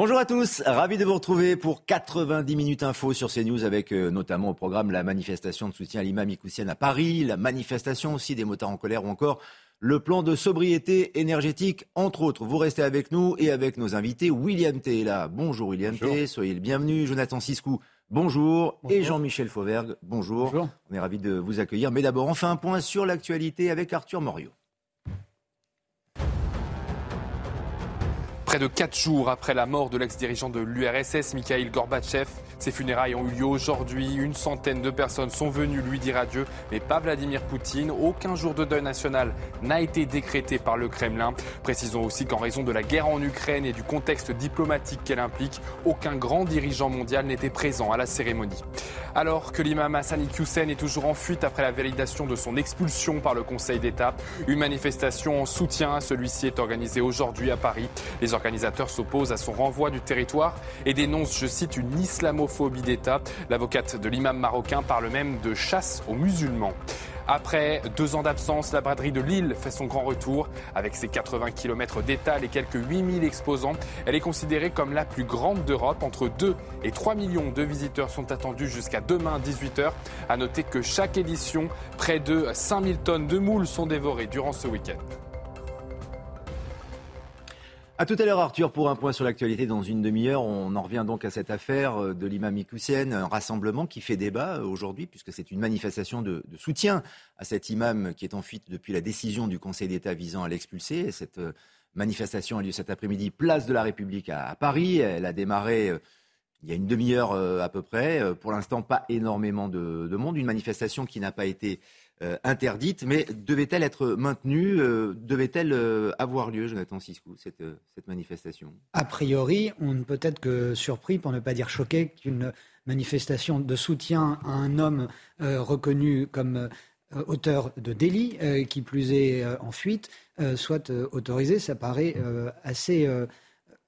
Bonjour à tous, ravi de vous retrouver pour 90 minutes info sur CNews avec euh, notamment au programme la manifestation de soutien à l'imam Ikoussienne à Paris, la manifestation aussi des motards en colère ou encore le plan de sobriété énergétique, entre autres. Vous restez avec nous et avec nos invités. William T est là. Bonjour William T, soyez le bienvenu. Jonathan Siscou, bonjour. Et Jean-Michel Fauvergue, bonjour. bonjour. On est ravis de vous accueillir. Mais d'abord, on fait un point sur l'actualité avec Arthur Morio. Près de quatre jours après la mort de l'ex-dirigeant de l'URSS, Mikhail Gorbatchev, ses funérailles ont eu lieu aujourd'hui. Une centaine de personnes sont venues lui dire adieu, mais pas Vladimir Poutine. Aucun jour de deuil national n'a été décrété par le Kremlin. Précisons aussi qu'en raison de la guerre en Ukraine et du contexte diplomatique qu'elle implique, aucun grand dirigeant mondial n'était présent à la cérémonie. Alors que l'imam Hassan Iqiyoussen est toujours en fuite après la validation de son expulsion par le Conseil d'État, une manifestation en soutien à celui-ci est organisée aujourd'hui à Paris. Les organisateurs s'opposent à son renvoi du territoire et dénoncent, je cite, une islamophobie d'État. L'avocate de l'imam marocain parle même de chasse aux musulmans. Après deux ans d'absence, la braderie de Lille fait son grand retour. Avec ses 80 km d'étal et quelques 8000 exposants, elle est considérée comme la plus grande d'Europe. Entre 2 et 3 millions de visiteurs sont attendus jusqu'à demain 18h. À noter que chaque édition, près de 5000 tonnes de moules sont dévorées durant ce week-end. A tout à l'heure, Arthur, pour un point sur l'actualité dans une demi-heure. On en revient donc à cette affaire euh, de l'imam Ikoussienne, un rassemblement qui fait débat euh, aujourd'hui, puisque c'est une manifestation de, soutien à cet imam qui est en fuite depuis la décision du Conseil d'État visant à l'expulser. Cette euh, manifestation a lieu cet après-midi, place de la République à, Paris. Elle a démarré il y a une demi-heure à peu près. Pour l'instant, pas énormément de monde. Une manifestation qui n'a pas été euh, interdite, mais devait-elle être maintenue euh, Devait-elle euh, avoir lieu, Jonathan Siscou, cette, cette manifestation? A priori, on ne peut être que surpris, pour ne pas dire choqué, qu'une manifestation de soutien à un homme reconnu comme auteur de délit, qui plus est en fuite, soit autorisée. Ça paraît assez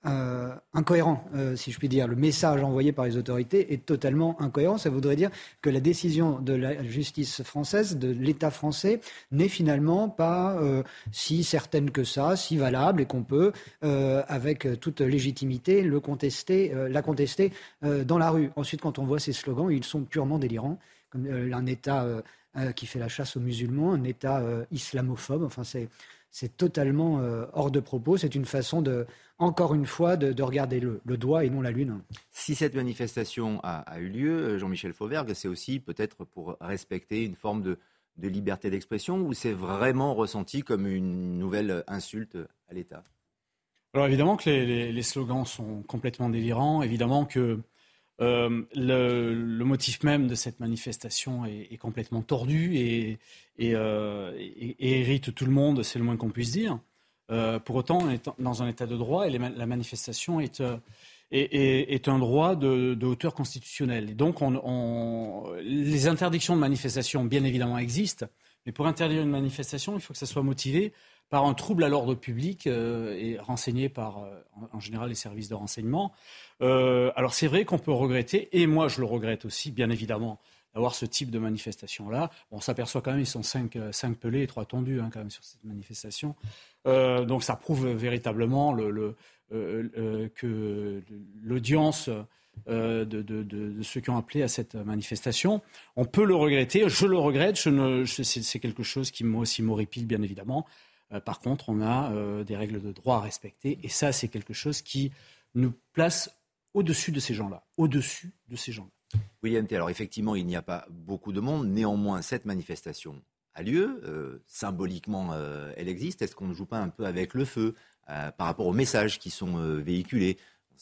euh, incohérent, euh, si je puis dire. Le message envoyé par les autorités est totalement incohérent. Ça voudrait dire que la décision de la justice française, de l'État français, n'est finalement pas euh, si certaine que ça, si valable, et qu'on peut, avec toute légitimité, le contester, la contester dans la rue. Ensuite, quand on voit ces slogans, ils sont purement délirants. Comme un État qui fait la chasse aux musulmans, un État islamophobe. Enfin, c'est totalement hors de propos. C'est une façon de, encore une fois, de, regarder le, doigt et non la lune. Si cette manifestation a, eu lieu, euh, Jean-Michel Fauvergue, c'est aussi peut-être pour respecter une forme de, liberté d'expression ou c'est vraiment ressenti comme une nouvelle insulte à l'État? Alors évidemment que les, slogans sont complètement délirants, évidemment que euh, le, motif même de cette manifestation est, complètement tordu et, euh, et, hérite tout le monde, c'est le moins qu'on puisse dire. Euh, pour autant, on est dans un état de droit et la manifestation est, euh, est, un droit de, hauteur constitutionnelle. Et donc, les interdictions de manifestation, bien évidemment, existent. Mais pour interdire une manifestation, il faut que ça soit motivé par un trouble à l'ordre public euh, et renseigné par, en, général, les services de renseignement. alors, c'est vrai qu'on peut regretter, et moi je le regrette aussi, bien évidemment, d'avoir ce type de manifestation-là. On s'aperçoit quand même, ils sont cinq, cinq pelés et trois tondus hein, sur cette manifestation. Euh, donc ça prouve véritablement le, euh, euh, que l'audience de, ceux qui ont appelé à cette manifestation. On peut le regretter, je le regrette, c'est quelque chose qui moi aussi m'horripile bien évidemment. par contre, on a des règles de droit à respecter et ça c'est quelque chose qui nous place au-dessus de ces gens-là, au-dessus de ces gens-là. William T. Alors effectivement, il n'y a pas beaucoup de monde. Néanmoins, cette manifestation a lieu. Euh, symboliquement, euh, elle existe. Est-ce qu'on ne joue pas un peu avec le feu euh, par rapport aux messages qui sont véhiculés?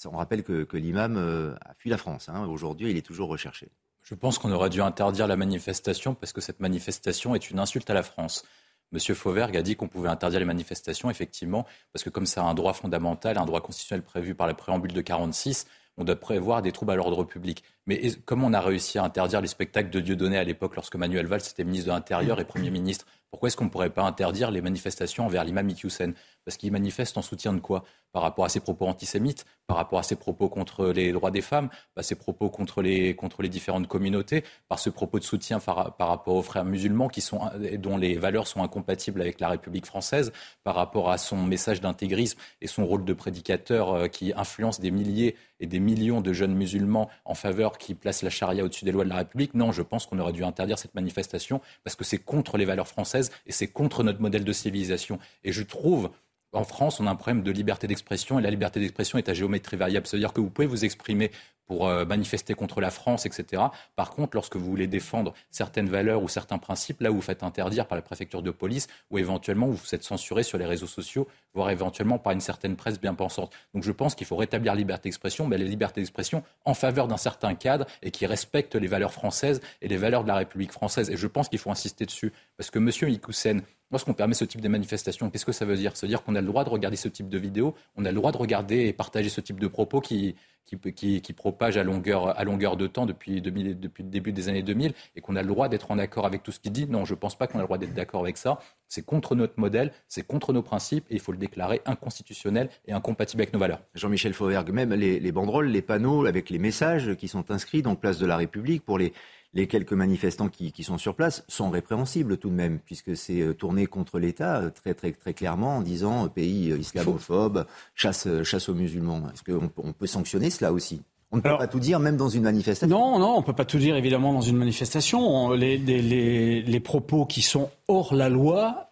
On rappelle que, l'imam a fui la France. Hein. Aujourd'hui, il est toujours recherché. Je pense qu'on aurait dû interdire la manifestation parce que cette manifestation est une insulte à la France. Monsieur Fauvergue a dit qu'on pouvait interdire les manifestations, effectivement, parce que comme c'est un droit fondamental, un droit constitutionnel prévu par la préambule de 46, on doit prévoir des troubles à l'ordre public. Mais comment on a réussi à interdire les spectacles de Dieudonné à l'époque lorsque Manuel Valls était ministre de l'Intérieur et Premier ministre Pourquoi est-ce qu'on ne pourrait pas interdire les manifestations envers l'imam Iqiyoussen? Parce qu'il manifeste en soutien de quoi? Par rapport à ses propos antisémites, par rapport à ses propos contre les droits des femmes, par ses propos contre les, différentes communautés, par ce propos de soutien par, rapport aux frères musulmans qui sont, dont les valeurs sont incompatibles avec la République française, par rapport à son message d'intégrisme et son rôle de prédicateur euh, qui influence des milliers et des millions de jeunes musulmans en faveur qui placent la charia au-dessus des lois de la République? Non, je pense qu'on aurait dû interdire cette manifestation parce que c'est contre les valeurs françaises et c'est contre notre modèle de civilisation. Et je trouve en France, on a un problème de liberté d'expression et la liberté d'expression est à géométrie variable. C'est-à-dire que vous pouvez vous exprimer pour euh, manifester contre la France, etc. Par contre, lorsque vous voulez défendre certaines valeurs ou certains principes, là où vous faites interdire par la préfecture de police ou éventuellement vous vous êtes censuré sur les réseaux sociaux, voire éventuellement par une certaine presse bien pensante. Donc je pense qu'il faut rétablir la liberté d'expression, mais la liberté d'expression en faveur d'un certain cadre et qui respecte les valeurs françaises et les valeurs de la République française. Et je pense qu'il faut insister dessus. Parce que M. Ikoussen, Lorsqu'on permet ce type de manifestation, qu'est-ce que ça veut dire? Ça veut dire qu'on a le droit de regarder ce type de vidéo, on a le droit de regarder et partager ce type de propos qui, qui, qui, propage à longueur, à longueur de temps depuis, depuis le début des années 2000 et qu'on a le droit d'être en accord avec tout ce qu'il dit. Non, je ne pense pas qu'on a le droit d'être d'accord avec ça. C'est contre notre modèle, c'est contre nos principes et il faut le déclarer inconstitutionnel et incompatible avec nos valeurs. Jean-Michel Fauvergue, même les, les banderoles, les panneaux avec les messages qui sont inscrits dans Place de la République pour les, les quelques manifestants qui, sont sur place sont répréhensibles tout de même, puisque c'est euh, tourné contre l'État euh, très, très, très clairement en disant euh, pays islamophobe, chasse, chasse aux musulmans. Est-ce qu'on peut sanctionner cela aussi? On ne peut pas tout dire, même dans une manifestation. Non, non, on ne peut pas tout dire, évidemment, dans une manifestation. Les, les, propos qui sont hors la loi,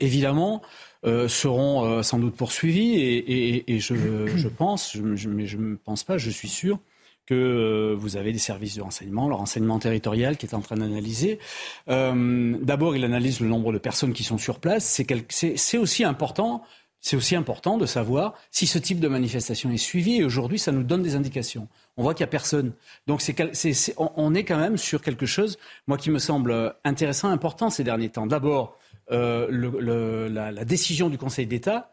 évidemment, seront sans doute poursuivis. Et, je, je, pense, mais je ne pense pas, je suis sûr, que euh, vous avez des services de renseignement, le renseignement territorial qui est en train d'analyser. Euh, d'abord, il analyse le nombre de personnes qui sont sur place. C'est aussi important. C'est aussi important de savoir si ce type de manifestation est suivi. Et aujourd'hui, ça nous donne des indications. On voit qu'il n'y a personne. Donc, on est quand même sur quelque chose, moi, qui me semble intéressant, important ces derniers temps. D'abord, euh, la, décision du Conseil d'État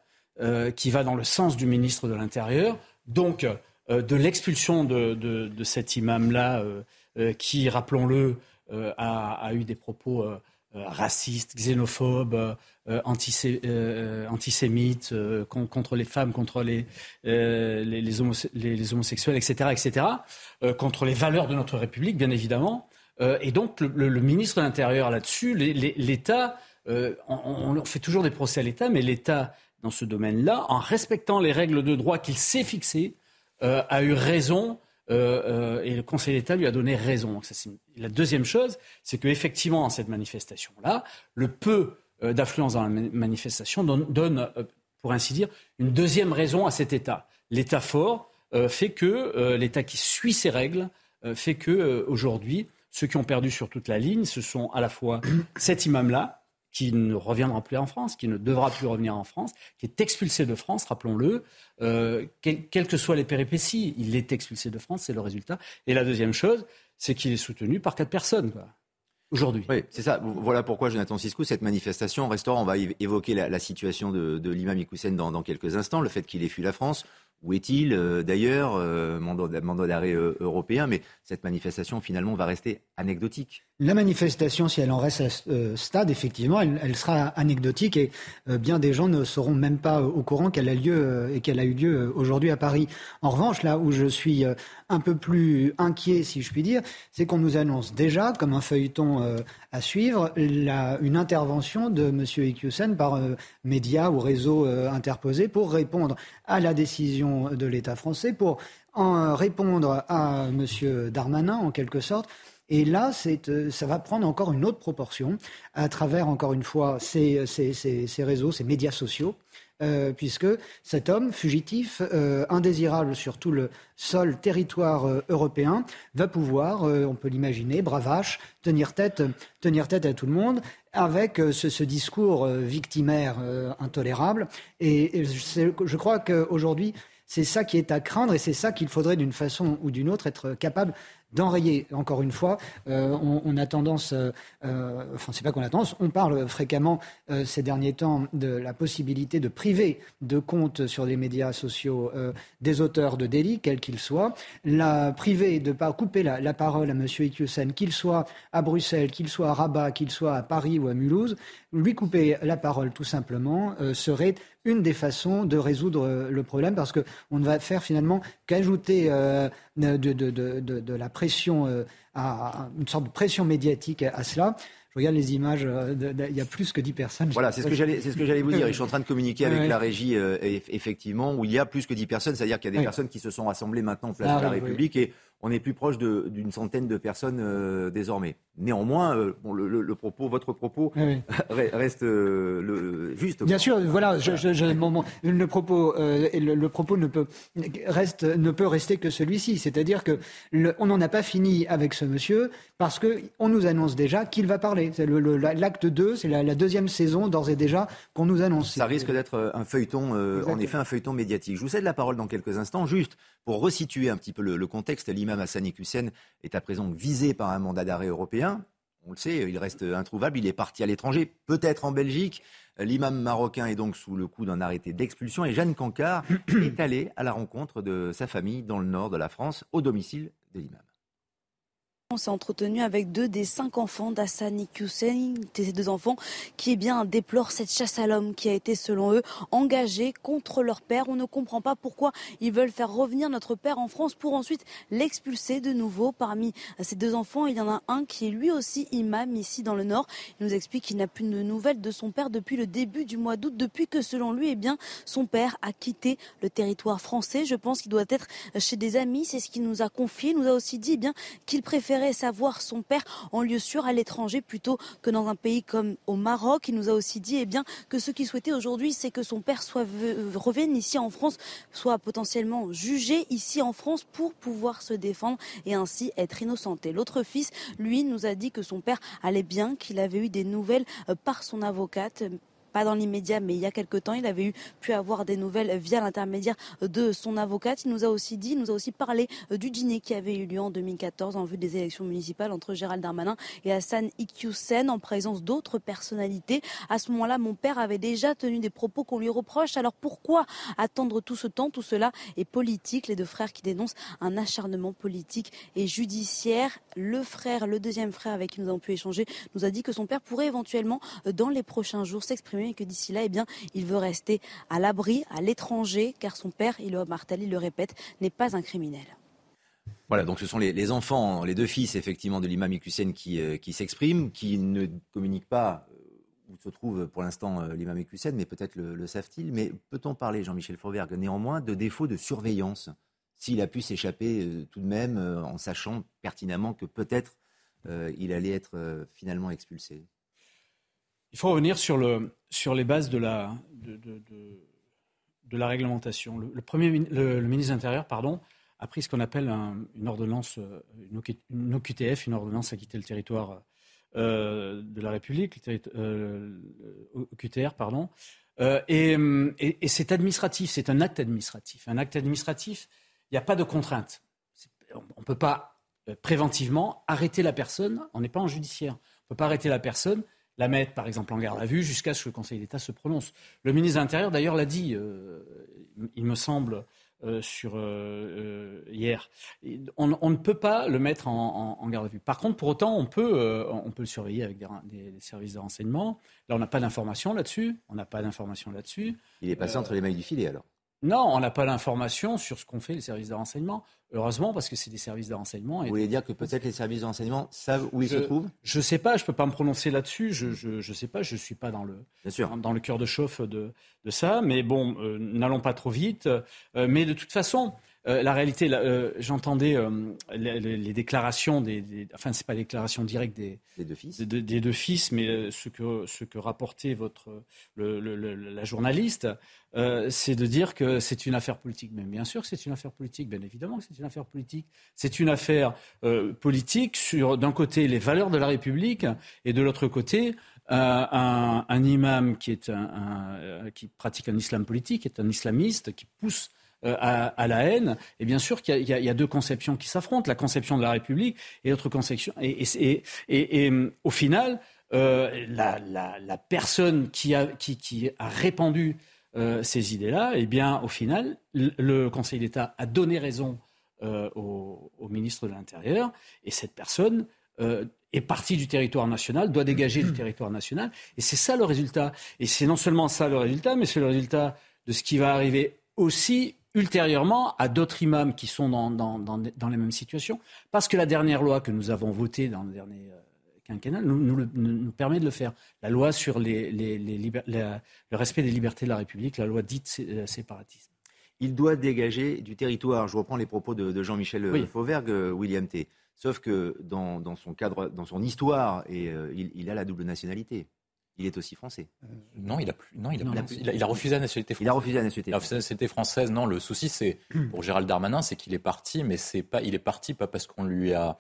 qui va dans le sens du ministre de l'Intérieur. Donc, euh, de l'expulsion de, cet imam-là, euh, euh, qui, rappelons-le, a, eu des propos racistes, xénophobes, antisémites, contre les femmes, contre les, homosexuels, etc., etc., contre les valeurs de notre République, bien évidemment. et donc, le, ministre de l'Intérieur là-dessus, l'État, on, on, fait toujours des procès à l'État, mais l'État, dans ce domaine-là, en respectant les règles de droit qu'il s'est fixées, euh, a eu raison euh, euh, et le Conseil d'État lui a donné raison. la deuxième chose, c'est qu'effectivement, dans cette manifestation-là, le peu d'affluence dans la manifestation donne, pour ainsi dire, une deuxième raison à cet État. L'État fort fait que l'État qui suit ses règles fait que aujourd'hui, ceux qui ont perdu sur toute la ligne, ce sont à la fois cet imam-là, qui ne reviendra plus en France, qui ne devra plus revenir en France, qui est expulsé de France, rappelons-le, euh, quelles que soient les péripéties, il est expulsé de France, c'est le résultat. Et la deuxième chose, c'est qu'il est soutenu par quatre personnes. Aujourd'hui. Oui, c'est ça. Voilà pourquoi, Jonathan Siscou, cette manifestation au restaurant, on va évoquer la, situation de, l'imam Ikoussen dans, quelques instants, le fait qu'il ait fui la France. Où est-il euh, d'ailleurs euh, Mandat, d'arrêt euh, européen, mais cette manifestation finalement va rester anecdotique. La manifestation, si elle en reste à ce stade, effectivement, elle, sera anecdotique et bien des gens ne seront même pas au courant qu'elle a lieu et qu'elle a eu lieu aujourd'hui à Paris. En revanche, là où je suis un peu plus inquiet, si je puis dire, c'est qu'on nous annonce déjà, comme un feuilleton à suivre, une intervention de M. Iqiyoussen par médias ou réseaux interposés pour répondre à la décision de l'État français, pour en répondre à M. Darmanin, en quelque sorte. Et là, euh, ça va prendre encore une autre proportion à travers, encore une fois, ces, réseaux, ces médias sociaux. Euh, puisque cet homme fugitif, euh, indésirable sur tout le sol territoire européen, va pouvoir, on peut l'imaginer, bravache, tenir tête, tenir tête à tout le monde avec ce, discours victimaire intolérable. Et, et je crois qu'aujourd'hui, c'est ça qui est à craindre et c'est ça qu'il faudrait d'une façon ou d'une autre être capable d'enrayer. Encore une fois, on, a tendance, enfin c'est pas qu'on a tendance, on parle fréquemment ces derniers temps de la possibilité de priver de comptes sur les médias sociaux des auteurs de délits, quels qu'ils soient, la priver de pas couper la, parole à M. Iqiyoussen, qu'il soit à Bruxelles, qu'il soit à Rabat, qu'il soit à Paris ou à Mulhouse, lui couper la parole tout simplement serait une des façons de résoudre euh, le problème parce qu'on ne va faire finalement qu'ajouter euh, de, de, la pression, euh, à, une sorte de pression médiatique à, cela. Je regarde les images, il y a plus que 10 personnes. Voilà, c'est ce que j'allais, c'est ce que j'allais vous dire. je suis en train de communiquer avec la régie, effectivement, où il y a plus que 10 personnes, c'est-à-dire qu'il y a des personnes qui se sont rassemblées maintenant en place ah de la République et on est plus proche d'une centaine de personnes euh, désormais. Néanmoins, euh, bon, le, propos, votre propos reste euh, le, juste. Bien sûr, voilà, je, je, le propos, le, propos ne peut, reste, ne peut rester que celui-ci. C'est-à-dire que on n'en a pas fini avec ce monsieur parce qu'on nous annonce déjà qu'il va parler. L'acte 2, c'est la, deuxième saison d'ores et déjà qu'on nous annonce. Ça risque d'être un feuilleton, en effet, un feuilleton médiatique. Je vous cède la parole dans quelques instants, juste pour resituer un petit peu le, contexte. L'imam Hassani Hussein est à présent visé par un mandat d'arrêt européen. On le sait, il reste introuvable. Il est parti à l'étranger, peut-être en Belgique. L'imam marocain est donc sous le coup d'un arrêté d'expulsion et Jeanne Cancard est allée à la rencontre de sa famille dans le nord de la France, au domicile de l'imam. On s'est entretenu avec deux des cinq enfants d'Assani Hussein, ces deux enfants qui eh bien, déplorent cette chasse à l'homme qui a été, selon eux, engagée contre leur père. On ne comprend pas pourquoi ils veulent faire revenir notre père en France pour ensuite l'expulser de nouveau. Parmi ces deux enfants, il y en a un qui est lui aussi imam ici dans le Nord. Il nous explique qu'il n'a plus de nouvelles de son père depuis le début du mois d'août, depuis que, selon lui, eh bien, son père a quitté le territoire français. Je pense qu'il doit être chez des amis. C'est ce qu'il nous a confié. Il nous a aussi dit eh bien qu'il préfère savoir son père en lieu sûr à l'étranger plutôt que dans un pays comme au Maroc. Il nous a aussi dit eh bien, que ce qu'il souhaitait aujourd'hui, c'est que son père soit, revienne ici en France, soit potentiellement jugé ici en France pour pouvoir se défendre et ainsi être innocenté. L'autre fils, lui, nous a dit que son père allait bien, qu'il avait eu des nouvelles euh, par son avocate, pas dans l'immédiat, mais il y a quelque temps, il avait pu avoir des nouvelles via l'intermédiaire de son avocate. Il nous a aussi dit, il nous a aussi parlé euh, du dîner qui avait eu lieu en 2014 en vue des élections municipales entre Gérald Darmanin et Hassan Iqiyoussen en présence d'autres personnalités. À ce moment-là, mon père avait déjà tenu des propos qu'on lui reproche. Alors pourquoi attendre tout ce temps? Tout cela est politique. Les deux frères qui dénoncent un acharnement politique et judiciaire. Le frère, le deuxième frère avec qui nous avons pu échanger, nous a dit que son père pourrait éventuellement, euh, dans les prochains jours, s'exprimer et que d'ici là, eh bien, il veut rester à l'abri, à l'étranger, car son père, il Martali le répète, n'est pas un criminel. Voilà, donc ce sont les, enfants, les deux fils effectivement de l'imam Hussein qui, euh, qui s'expriment, qui ne communiquent pas euh, où se trouve pour l'instant euh, l'imam Hussein, mais peut-être le, savent-ils. Mais peut-on parler, Jean-Michel Fauvergue, néanmoins, de défaut de surveillance s'il a pu s'échapper tout de même en sachant pertinemment que peut-être il allait être finalement expulsé? Il faut revenir sur, le, sur les bases de la, réglementation. Le, premier, le, ministre de l'Intérieur pardon, a pris ce qu'on appelle une ordonnance, une, OQTF, une ordonnance à quitter le territoire euh, de la République, euh, OQTR, pardon. Euh, et, c'est administratif, c'est un acte administratif. Un acte administratif, il n'y a pas de contrainte. On ne peut pas euh, préventivement arrêter la personne, on n'est pas en judiciaire. On ne peut pas arrêter la personne la mettre, par exemple, en garde à vue jusqu'à ce que le Conseil d'État se prononce. Le ministre de l'Intérieur, d'ailleurs, l'a dit, euh, il me semble, euh, sur euh, hier. On, ne peut pas le mettre en, garde à vue. Par contre, pour autant, on peut, on peut le surveiller avec des, services de renseignement. Là, on n'a pas d'informations là-dessus. On n'a pas d'informations là-dessus. Il est passé entre les mailles du filet, alors non, on n'a pas l'information sur ce qu'ont fait les services de renseignement. Heureusement, parce que c'est des services de renseignement. Vous voulez dire que peut-être les services de renseignement savent où ils se trouvent? Je ne sais pas, je ne peux pas me prononcer là-dessus. Je ne sais pas, je ne suis pas dans le, Dans, le cœur de chauffe de, ça. Mais bon, euh, n'allons pas trop vite. Euh, mais de toute façon, euh, la réalité, euh, j'entendais euh, les, déclarations des, enfin c'est pas les déclarations directes des, deux fils, des deux fils, mais ce que ce que rapportait votre la journaliste, c'est de dire que c'est une affaire politique. Mais bien sûr que c'est une affaire politique, bien évidemment que c'est une affaire politique. C'est une affaire politique sur d'un côté les valeurs de la République et de l'autre côté un, un, imam qui est un, qui pratique un islam politique, qui est un islamiste, qui pousse à, la haine. Et bien sûr qu'il y, a deux conceptions qui s'affrontent, la conception de la République et l'autre conception. Et, et, et, au final, la, la, personne qui a, qui, qui a répandu ces idées-là, eh bien, au final, le Conseil d'État a donné raison au, ministre de l'Intérieur, et cette personne est partie du territoire national, doit dégager du territoire national. Et c'est ça le résultat. Et c'est non seulement ça le résultat, mais c'est le résultat de ce qui va arriver aussi ultérieurement à d'autres imams qui sont dans, dans, dans, dans, les mêmes situations. Parce que la dernière loi que nous avons votée dans le dernier euh, quinquennat nous, nous, nous, permet de le faire. La loi sur les, les, les le respect des libertés de la République, la loi dite euh, séparatisme. Il doit dégager du territoire. Je reprends les propos de, de Jean-Michel Fauvergue, euh, William T. Sauf que dans, son cadre, dans son histoire, et, euh, il, a la double nationalité. Il est aussi français. Euh, non, il a, plus, non, il a, il, a, refusé la nationalité française. Il a refusé la nationalité. La nationalité française, non. Le souci, c'est pour Gérald Darmanin, c'est qu'il est parti, mais c'est pas, il est parti pas parce qu'on lui a,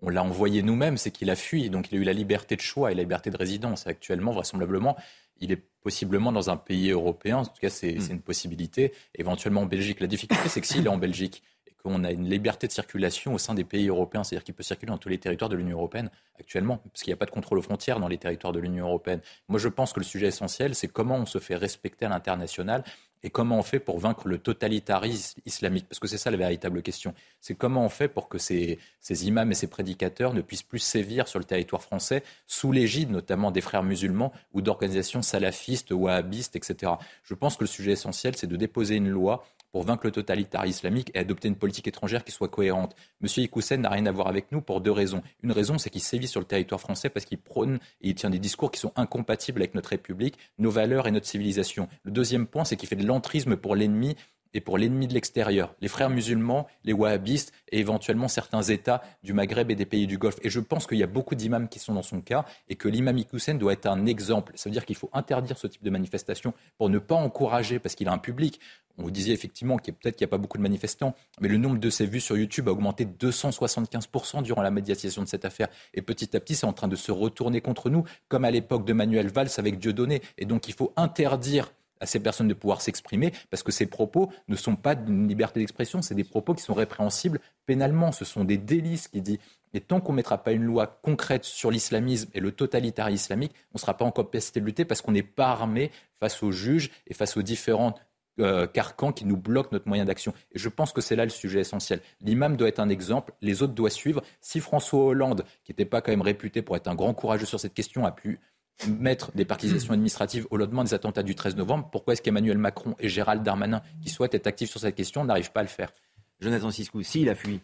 on l'a envoyé nous-mêmes, c'est qu'il a fui. Donc il a eu la liberté de choix et la liberté de résidence. actuellement, vraisemblablement, il est possiblement dans un pays européen. En tout cas, c'est hmm. une possibilité. Éventuellement en Belgique. La difficulté, c'est que s'il est en Belgique qu'on a une liberté de circulation au sein des pays européens, c'est-à-dire qu'il peut circuler dans tous les territoires de l'Union européenne actuellement, parce qu'il n'y a pas de contrôle aux frontières dans les territoires de l'Union européenne. Moi, je pense que le sujet essentiel, c'est comment on se fait respecter à l'international et comment on fait pour vaincre le totalitarisme islamique Parce que c'est ça la véritable question. C'est comment on fait pour que ces, ces, imams et ces prédicateurs ne puissent plus sévir sur le territoire français sous l'égide notamment des frères musulmans ou d'organisations salafistes, wahhabistes, etc. Je pense que le sujet essentiel, c'est de déposer une loi pour vaincre le totalitarisme islamique et adopter une politique étrangère qui soit cohérente. Monsieur Ikoussen n'a rien à voir avec nous pour deux raisons. Une raison, c'est qu'il sévit sur le territoire français parce qu'il prône et il tient des discours qui sont incompatibles avec notre République, nos valeurs et notre civilisation. Le deuxième point, c'est qu'il fait de l'entrisme pour l'ennemi et pour l'ennemi de l'extérieur, les frères musulmans, les wahhabistes et éventuellement certains États du Maghreb et des pays du Golfe. Et je pense qu'il y a beaucoup d'imams qui sont dans son cas et que l'imam Iqoussen doit être un exemple. Ça veut dire qu'il faut interdire ce type de manifestation pour ne pas encourager, parce qu'il a un public. On vous disait effectivement qu'il peut-être qu'il n'y a pas beaucoup de manifestants, mais le nombre de ses vues sur YouTube a augmenté de 275% durant la médiatisation de cette affaire. Et petit à petit, c'est en train de se retourner contre nous, comme à l'époque de Manuel Valls avec Dieudonné. Et donc, il faut interdire à ces personnes de pouvoir s'exprimer, parce que ces propos ne sont pas d'une liberté d'expression, c'est des propos qui sont répréhensibles pénalement, ce sont des délices qui dit. Et tant qu'on ne mettra pas une loi concrète sur l'islamisme et le totalitarisme islamique, on ne sera pas en capacité de lutter parce qu'on n'est pas armé face aux juges et face aux différents euh, carcans qui nous bloquent notre moyen d'action. Et je pense que c'est là le sujet essentiel. L'imam doit être un exemple, les autres doivent suivre. Si François Hollande, qui n'était pas quand même réputé pour être un grand courageux sur cette question, a pu mettre des partisations administratives au lendemain des attentats du 13 novembre, pourquoi est-ce qu'Emmanuel Macron et Gérald Darmanin, qui souhaitent être actifs sur cette question, n'arrivent pas à le faire? Jonathan Siscou, s'il a fui,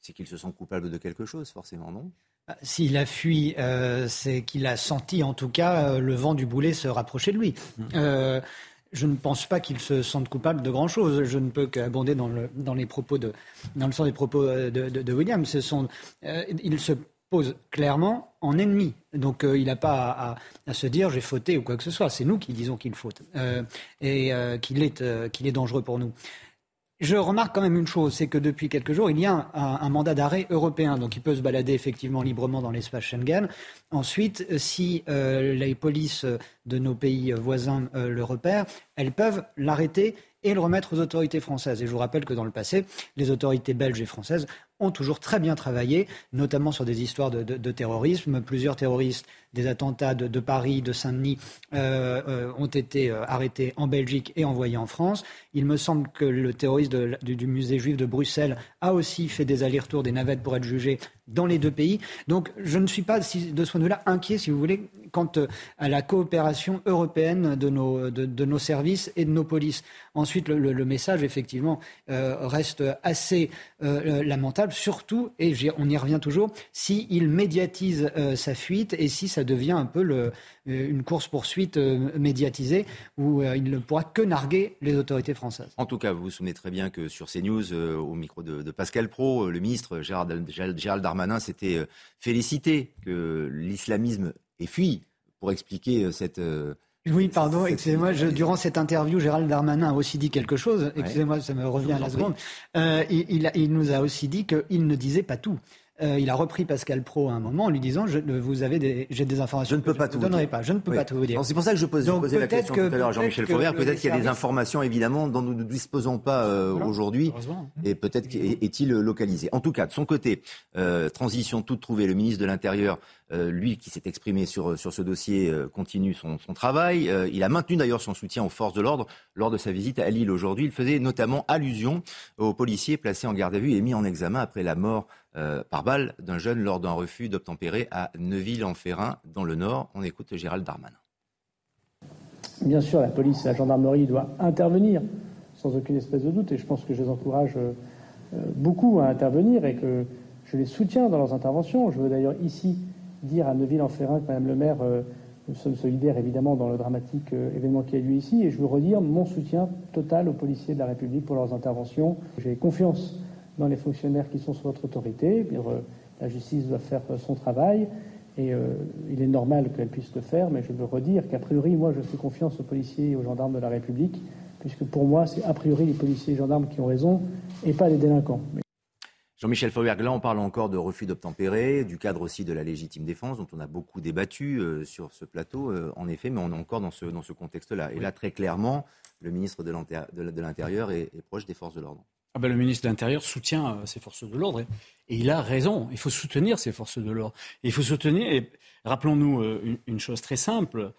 c'est qu'il se sent coupable de quelque chose, forcément, non? Bah, s'il a fui, euh, c'est qu'il a senti en tout cas euh, le vent du boulet se rapprocher de lui. Mmh. Euh, je ne pense pas qu'il se sente coupable de grand chose. Je ne peux qu'abonder dans le, dans les propos de, dans le sens des propos de, de, William. Ce sont, il se pose clairement en ennemi. Donc euh, il n'a pas à, se dire j'ai fauté ou quoi que ce soit. C'est nous qui disons qu'il faute euh, et euh, qu'il est, qu'il est dangereux pour nous. Je remarque quand même une chose, c'est que depuis quelques jours, il y a un, mandat d'arrêt européen, donc il peut se balader effectivement librement dans l'espace Schengen. Ensuite, si les polices de nos pays voisins le repèrent, elles peuvent l'arrêter et le remettre aux autorités françaises. Et je vous rappelle que dans le passé, les autorités belges et françaises ont toujours très bien travaillé, notamment sur des histoires de, terrorisme. Plusieurs terroristes des attentats de, Paris, de Saint-Denis, euh, euh, ont été euh, arrêtés en Belgique et envoyés en France. Il me semble que le terroriste du, musée juif de Bruxelles a aussi fait des allers-retours, des navettes pour être jugé dans les deux pays. Donc je ne suis pas, de ce point de vue-là, inquiet, si vous voulez, quant à la coopération européenne de nos, de, nos services et de nos polices. Ensuite, le, message, effectivement, reste assez lamentable, surtout, et on y revient toujours, s'il médiatise sa fuite et si ça devient un peu euh, une course-poursuite euh, médiatisée où euh, il ne pourra que narguer les autorités françaises. En tout cas, vous vous souvenez très bien que sur CNews, au micro de, Pascal Pro, le ministre Gérald Darmanin s'était félicité que l'islamisme ait fui pour expliquer cette... Oui, pardon, excusez-moi, durant cette interview, Gérald Darmanin a aussi dit quelque chose, excusez-moi, ça me revient à la seconde, il, il, nous a aussi dit qu'il ne disait pas tout. Euh, il a repris Pascal Pro à un moment en lui disant je, vous avez des, j'ai des informations. Je ne peux pas tout vous donnerai pas. Je ne peux pas tout vous dire. C'est pour ça que je posais la question tout à l'heure Jean-Michel Fauvert. Peut-être qu'il y a des informations évidemment dont nous ne disposons pas euh, aujourd'hui et peut-être est-il localisé. En tout cas, de son côté, euh, transition toute trouvée. Le ministre de l'Intérieur euh, lui qui s'est exprimé sur, sur ce dossier euh, continue son, travail. Euh, il a maintenu d'ailleurs son soutien aux forces de l'ordre lors de sa visite à Lille aujourd'hui. Il faisait notamment allusion aux policiers placés en garde à vue et mis en examen après la mort par balle d'un jeune lors d'un refus d'obtempérer à Neuville-en-Ferrin dans le Nord. On écoute Gérald Darmanin. Bien sûr, la police et la gendarmerie doivent intervenir sans aucune espèce de doute et je pense que je les encourage beaucoup à intervenir et que je les soutiens dans leurs interventions. Je veux d'ailleurs ici dire à Neuville-en-Ferrin que Madame le maire, euh, nous sommes solidaires évidemment dans le dramatique euh, événement qui a lieu ici, et je veux redire mon soutien total aux policiers de la République pour leurs interventions. J'ai confiance dans les fonctionnaires qui sont sous votre autorité. Euh, la justice doit faire son travail. Et il est normal qu'elle puisse le faire, mais je veux redire qu'a priori, moi, je fais confiance aux policiers et aux gendarmes de la République, puisque pour moi, c'est a priori les policiers et gendarmes qui ont raison et pas les délinquants. Jean-Michel Fauberg, là on parle encore de refus d'obtempérer, du cadre aussi de la légitime défense dont on a beaucoup débattu euh, sur ce plateau, euh, en effet, mais on est encore dans ce, dans ce contexte-là. Et là, très clairement, le ministre de l'Intérieur est, proche des forces de l'ordre. Ah ben, le ministre de l'Intérieur soutient euh, ces forces de l'ordre et, il a raison. Il faut soutenir ces forces de l'ordre. Il faut soutenir, et rappelons-nous une, chose très simple.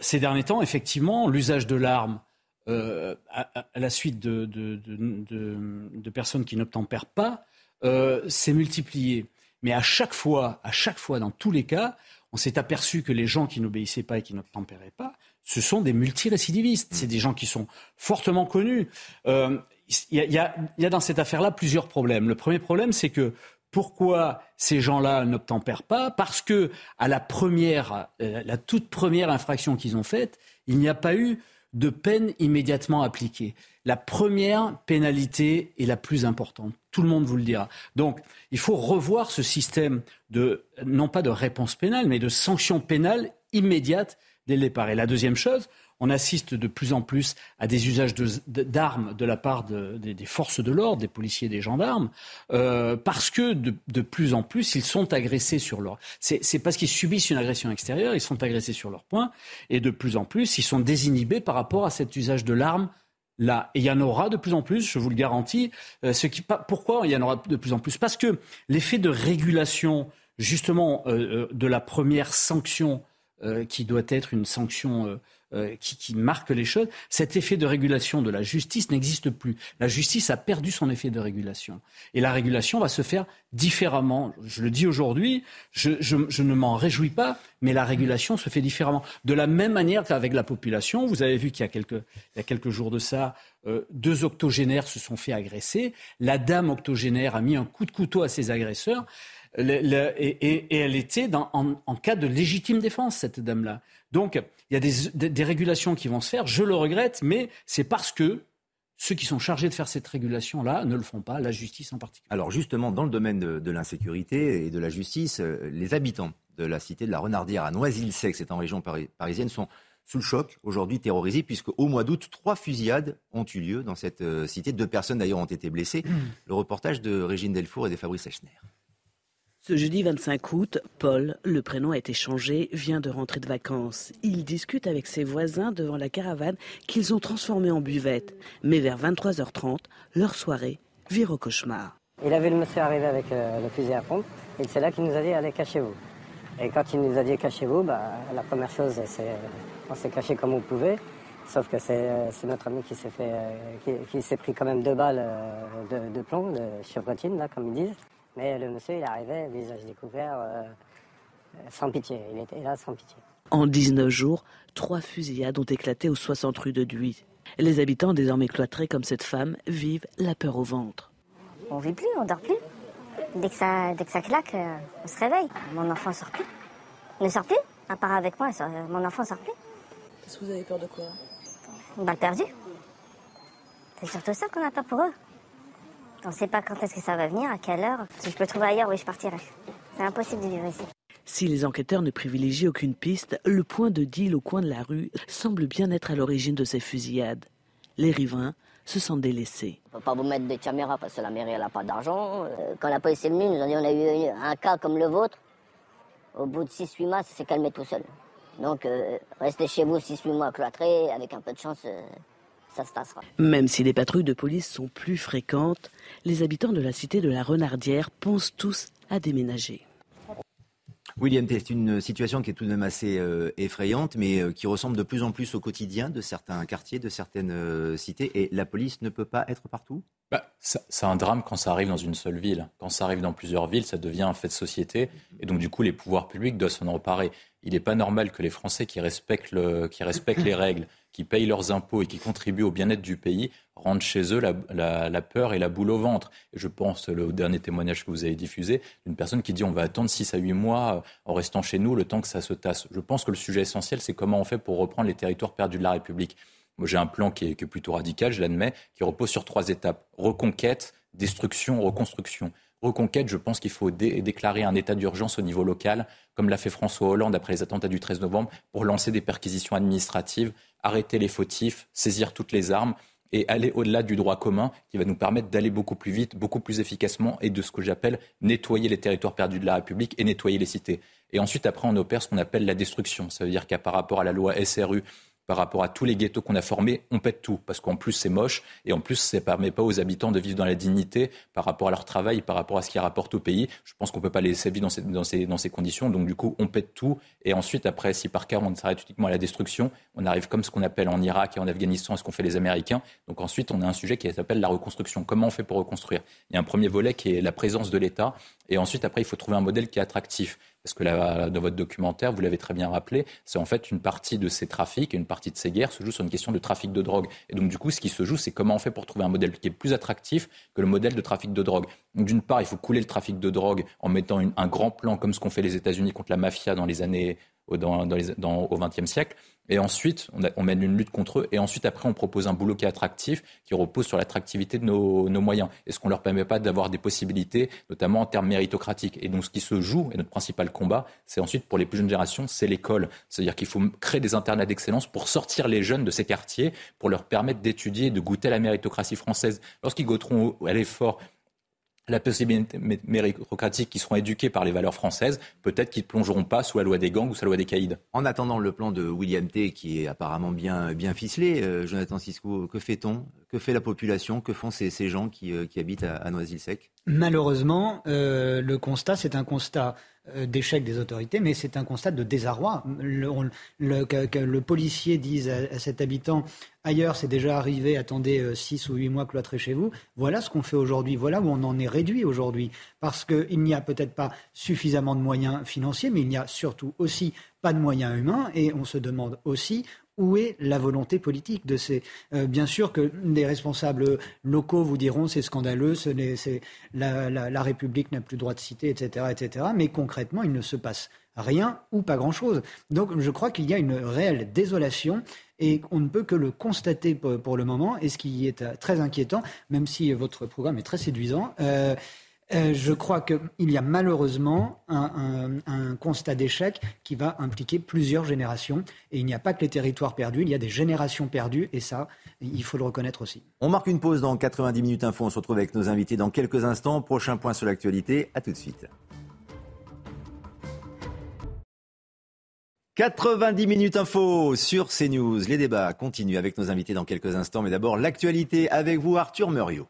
ces derniers temps, effectivement, l'usage de l'arme à, la suite de, de, de personnes qui n'obtempèrent pas s'est multiplié. Mais à chaque fois, à chaque fois, dans tous les cas, on s'est aperçu que les gens qui n'obéissaient pas et qui n'obtempéraient pas, ce sont des multirécidivistes. C'est des gens qui sont fortement connus. Euh, il y, a, dans cette affaire-là plusieurs problèmes. Le premier problème, c'est que pourquoi ces gens-là n'obtempèrent pas? Parce que à la première, euh, la toute première infraction qu'ils ont faite, il n'y a pas eu de peine immédiatement appliquée. La première pénalité est la plus importante. Tout le monde vous le dira. Donc, il faut revoir ce système de, non pas de réponse pénale, mais de sanction pénale immédiate dès le départ. Et la deuxième chose, on assiste de plus en plus à des usages d'armes de, la part des, forces de l'ordre, des policiers des gendarmes, euh, parce que de, plus en plus, ils sont agressés sur leur... C'est parce qu'ils subissent une agression extérieure, ils sont agressés sur leur point, et de plus en plus, ils sont désinhibés par rapport à cet usage de l'arme là. Et il y en aura de plus en plus, je vous le garantis. Euh, ce qui, pourquoi il y en aura de plus en plus? Parce que l'effet de régulation, justement, euh, de la première sanction, qui doit être une sanction euh, qui, marque les choses, cet effet de régulation de la justice n'existe plus. La justice a perdu son effet de régulation. Et la régulation va se faire différemment. Je le dis aujourd'hui, je, ne m'en réjouis pas, mais la régulation se fait différemment. De la même manière qu'avec la population, vous avez vu qu'il y a quelques, il y a quelques jours de ça, euh, deux octogénaires se sont fait agresser. La dame octogénaire a mis un coup de couteau à ses agresseurs. Et, elle était en, cas de légitime défense, cette dame-là. Donc, il y a des, régulations qui vont se faire. Je le regrette, mais c'est parce que ceux qui sont chargés de faire cette régulation-là ne le font pas, la justice en particulier. Alors justement, dans le domaine de, l'insécurité et de la justice, euh, les habitants de la cité de la Renardière à Noisy-le-Sec, c'est en région parisienne, sont sous le choc, aujourd'hui terrorisés, puisque au mois d'août, trois fusillades ont eu lieu dans cette euh, cité. Deux personnes d'ailleurs ont été blessées. Le reportage de Régine Delfour et de Fabrice Echner. Ce jeudi 25 août, Paul, le prénom a été changé, vient de rentrer de vacances. Il discute avec ses voisins devant la caravane qu'ils ont transformée en buvette. Mais vers 23h30, leur soirée vire au cauchemar. Il a vu le monsieur arriver avec euh, le fusil à pompe et c'est là qu'il nous a dit allez cachez-vous. Et quand il nous a dit cachez-vous, bah, la première chose c'est on s'est caché comme on pouvait. Sauf que c'est euh, notre ami qui s'est fait, euh, qui, s'est pris quand même deux balles de, plomb, de chevrotine là comme ils disent. Mais le monsieur, il arrivait, visage découvert, euh, sans pitié. Il était là sans pitié. En 19 jours, trois fusillades ont éclaté aux 60 rues de Duy. Les habitants, désormais cloîtrés comme cette femme, vivent la peur au ventre. On vit plus, on dort plus. Dès que ça, dès que ça claque, euh, on se réveille. Mon enfant sort plus. Il ne sort plus, à part avec moi, mon enfant sort plus. Qu'est-ce que vous avez peur de quoi? Une balle perdue. C'est surtout ça qu'on a peur pour eux. On ne sait pas quand est-ce que ça va venir, à quelle heure. Si je peux trouver ailleurs, oui, je partirai. C'est impossible de vivre ici. Si les enquêteurs ne privilégient aucune piste, le point de deal au coin de la rue semble bien être à l'origine de ces fusillades. Les riverains se sentent délaissés. On ne peut pas vous mettre des caméras parce que la mairie n'a pas d'argent. Euh, quand la police est venue, nous dit on a eu un cas comme le vôtre. Au bout de 6-8 mois, ça s'est calmé tout seul. Donc euh, restez chez vous 6-8 mois cloîtrés, avec un peu de chance, euh, ça se passera. Même si les patrouilles de police sont plus fréquentes, les habitants de la cité de la Renardière pensent tous à déménager. William, c'est une situation qui est tout de même assez euh, effrayante, mais euh, qui ressemble de plus en plus au quotidien de certains quartiers, de certaines euh, cités. Et la police ne peut pas être partout? Bah, C'est un drame quand ça arrive dans une seule ville. Quand ça arrive dans plusieurs villes, ça devient un fait de société. Et donc, du coup, les pouvoirs publics doivent s'en emparer. Il n'est pas normal que les Français qui respectent, le, qui respectent les règles, qui payent leurs impôts et qui contribuent au bien-être du pays rentrent chez eux la, peur et la boule au ventre. Je pense, le dernier témoignage que vous avez diffusé, d'une personne qui dit on va attendre 6 à 8 mois euh, en restant chez nous le temps que ça se tasse. Je pense que le sujet essentiel, c'est comment on fait pour reprendre les territoires perdus de la République. Moi, j'ai un plan qui est plutôt radical, je l'admets, qui repose sur trois étapes. Reconquête, destruction, reconstruction. Reconquête, je pense qu'il faut déclarer un état d'urgence au niveau local, comme l'a fait François Hollande après les attentats du 13 novembre, pour lancer des perquisitions administratives, arrêter les fautifs, saisir toutes les armes et aller au-delà du droit commun qui va nous permettre d'aller beaucoup plus vite, beaucoup plus efficacement et de ce que j'appelle nettoyer les territoires perdus de la République et nettoyer les cités. Et ensuite, après, on opère ce qu'on appelle la destruction. Ça veut dire qu'à par rapport à la loi SRU par rapport à tous les ghettos qu'on a formés, on pète tout, parce qu'en plus c'est moche, et en plus ça ne permet pas aux habitants de vivre dans la dignité par rapport à leur travail, par rapport à ce qu'ils rapportent au pays. Je pense qu'on ne peut pas laisser vivre dans ces, dans, ces, dans ces, conditions, donc du coup on pète tout, et ensuite après, si par cas on s'arrête uniquement à la destruction, on arrive comme ce qu'on appelle en Irak et en Afghanistan, ce qu'ont fait les Américains. Donc ensuite on a un sujet qui s'appelle la reconstruction. Comment on fait pour reconstruire? Il y a un premier volet qui est la présence de l'État, et ensuite après il faut trouver un modèle qui est attractif. Parce que là, dans votre documentaire, vous l'avez très bien rappelé, c'est en fait une partie de ces trafics et une partie de ces guerres se joue sur une question de trafic de drogue. Et donc, du coup, ce qui se joue, c'est comment on fait pour trouver un modèle qui est plus attractif que le modèle de trafic de drogue. D'une part, il faut couler le trafic de drogue en mettant un grand plan comme ce qu'ont fait les États-Unis contre la mafia dans les années au XXe siècle. Et ensuite, on, mène une lutte contre eux. Et ensuite, après, on propose un boulot qui est attractif, qui repose sur l'attractivité de nos, moyens. Et ce qu'on leur permet pas d'avoir des possibilités, notamment en termes méritocratiques. Et donc, ce qui se joue, et notre principal combat, c'est ensuite pour les plus jeunes générations, c'est l'école. C'est-à-dire qu'il faut créer des internats d'excellence pour sortir les jeunes de ces quartiers, pour leur permettre d'étudier de goûter la méritocratie française. Lorsqu'ils goûteront à l'effort la possibilité méritocratique qui seront éduqués par les valeurs françaises, peut-être qu'ils ne plongeront pas sous la loi des gangs ou sous la loi des caïds. En attendant le plan de William T, qui est apparemment bien, bien ficelé, euh, Jonathan Sisko, que fait-on? Que fait la population? Que font ces, ces gens qui, euh, qui habitent à, à Noisy-le-Sec? Malheureusement, euh, le constat, c'est un constat d'échec des autorités, mais c'est un constat de désarroi. Le, que, le policier dise à, cet habitant ailleurs, c'est déjà arrivé, attendez 6 euh, ou 8 mois cloîtré chez vous. Voilà ce qu'on fait aujourd'hui, voilà où on en est réduit aujourd'hui. Parce qu'il n'y a peut-être pas suffisamment de moyens financiers, mais il n'y a surtout aussi pas de moyens humains, et on se demande aussi où est la volonté politique de ces euh, Bien sûr que les responsables locaux vous diront c'est scandaleux, c'est, la, la, République n'a plus le droit de citer, etc., etc. Mais concrètement, il ne se passe rien ou pas grand-chose. Donc je crois qu'il y a une réelle désolation et on ne peut que le constater pour, le moment. Et ce qui est très inquiétant, même si votre programme est très séduisant. Euh, euh, je crois qu'il y a malheureusement un, constat d'échec qui va impliquer plusieurs générations. Et il n'y a pas que les territoires perdus, il y a des générations perdues. Et ça, il faut le reconnaître aussi. On marque une pause dans 90 minutes info. On se retrouve avec nos invités dans quelques instants. Prochain point sur l'actualité. À tout de suite. 90 minutes info sur CNews. Les débats continuent avec nos invités dans quelques instants. Mais d'abord, l'actualité avec vous, Arthur Muriot.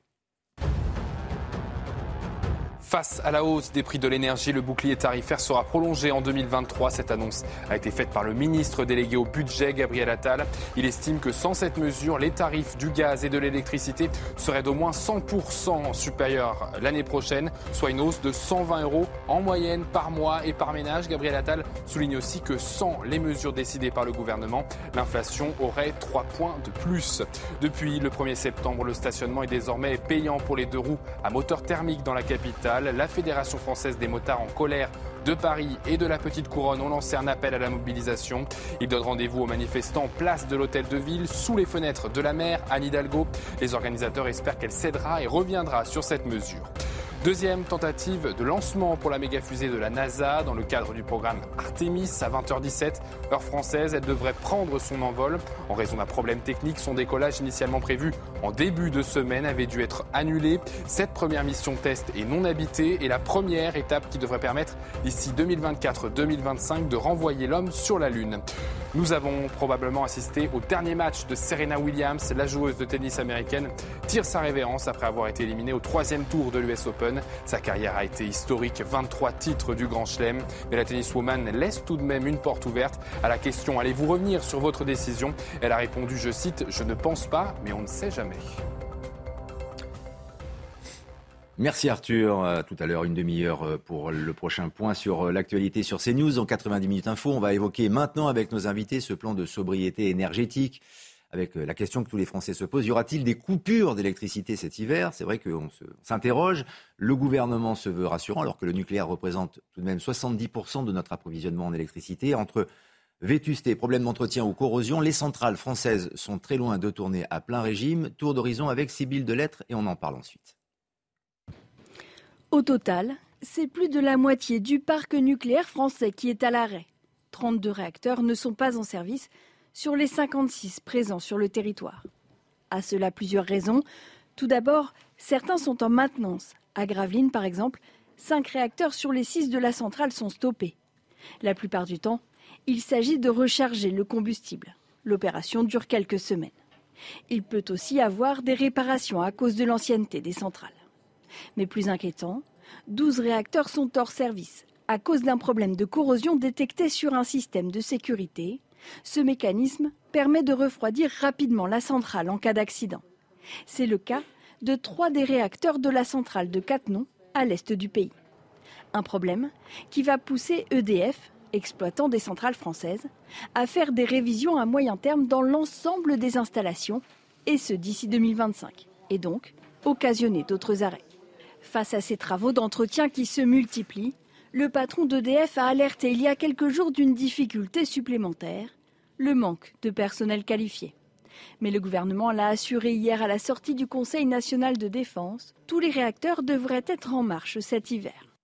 Face à la hausse des prix de l'énergie, le bouclier tarifaire sera prolongé en 2023. Cette annonce a été faite par le ministre délégué au budget, Gabriel Attal. Il estime que sans cette mesure, les tarifs du gaz et de l'électricité seraient d'au moins 100% supérieurs l'année prochaine, soit une hausse de 120 euros en moyenne par mois et par ménage. Gabriel Attal souligne aussi que sans les mesures décidées par le gouvernement, l'inflation aurait 3 points de plus. Depuis le 1er septembre, le stationnement est désormais payant pour les deux roues à moteur thermique dans la capitale la Fédération française des motards en colère de Paris et de la Petite Couronne ont lancé un appel à la mobilisation. Ils donnent rendez-vous aux manifestants place de l'hôtel de ville, sous les fenêtres de la maire Anne Hidalgo. Les organisateurs espèrent qu'elle cédera et reviendra sur cette mesure. Deuxième tentative de lancement pour la méga fusée de la NASA dans le cadre du programme Artemis à 20h17, heure française. Elle devrait prendre son envol. En raison d'un problème technique, son décollage initialement prévu en début de semaine avait dû être annulé. Cette première mission test est non habitée et la première étape qui devrait permettre d'ici 2024-2025 de renvoyer l'homme sur la Lune. Nous avons probablement assisté au dernier match de Serena Williams. La joueuse de tennis américaine tire sa révérence après avoir été éliminée au troisième tour de l'US Open. Sa carrière a été historique, 23 titres du Grand Chelem. Mais la tenniswoman laisse tout de même une porte ouverte à la question allez-vous revenir sur votre décision? Elle a répondu, je cite, je ne pense pas, mais on ne sait jamais. Merci Arthur. Euh, tout à l'heure, une demi-heure euh, pour le prochain point sur euh, l'actualité sur CNews. En 90 minutes info, on va évoquer maintenant avec nos invités ce plan de sobriété énergétique. Avec la question que tous les Français se posent, y aura-t-il des coupures d'électricité cet hiver? C'est vrai qu'on s'interroge. Le gouvernement se veut rassurant alors que le nucléaire représente tout de même 70% de notre approvisionnement en électricité. Entre vétusté, problèmes d'entretien ou corrosion, les centrales françaises sont très loin de tourner à plein régime. Tour d'horizon avec Sybille Delettre et on en parle ensuite. Au total, c'est plus de la moitié du parc nucléaire français qui est à l'arrêt. 32 réacteurs ne sont pas en service sur les 56 présents sur le territoire. À cela plusieurs raisons. Tout d'abord, certains sont en maintenance. À Gravelines, par exemple, 5 réacteurs sur les 6 de la centrale sont stoppés. La plupart du temps, il s'agit de recharger le combustible. L'opération dure quelques semaines. Il peut aussi avoir des réparations à cause de l'ancienneté des centrales. Mais plus inquiétant, 12 réacteurs sont hors service à cause d'un problème de corrosion détecté sur un système de sécurité. Ce mécanisme permet de refroidir rapidement la centrale en cas d'accident. C'est le cas de trois des réacteurs de la centrale de Cattenom, à l'est du pays. Un problème qui va pousser EDF, exploitant des centrales françaises, à faire des révisions à moyen terme dans l'ensemble des installations, et ce d'ici 2025, et donc occasionner d'autres arrêts. Face à ces travaux d'entretien qui se multiplient, le patron d'EDF a alerté il y a quelques jours d'une difficulté supplémentaire, le manque de personnel qualifié. Mais le gouvernement l'a assuré hier à la sortie du Conseil national de défense, tous les réacteurs devraient être en marche cet hiver.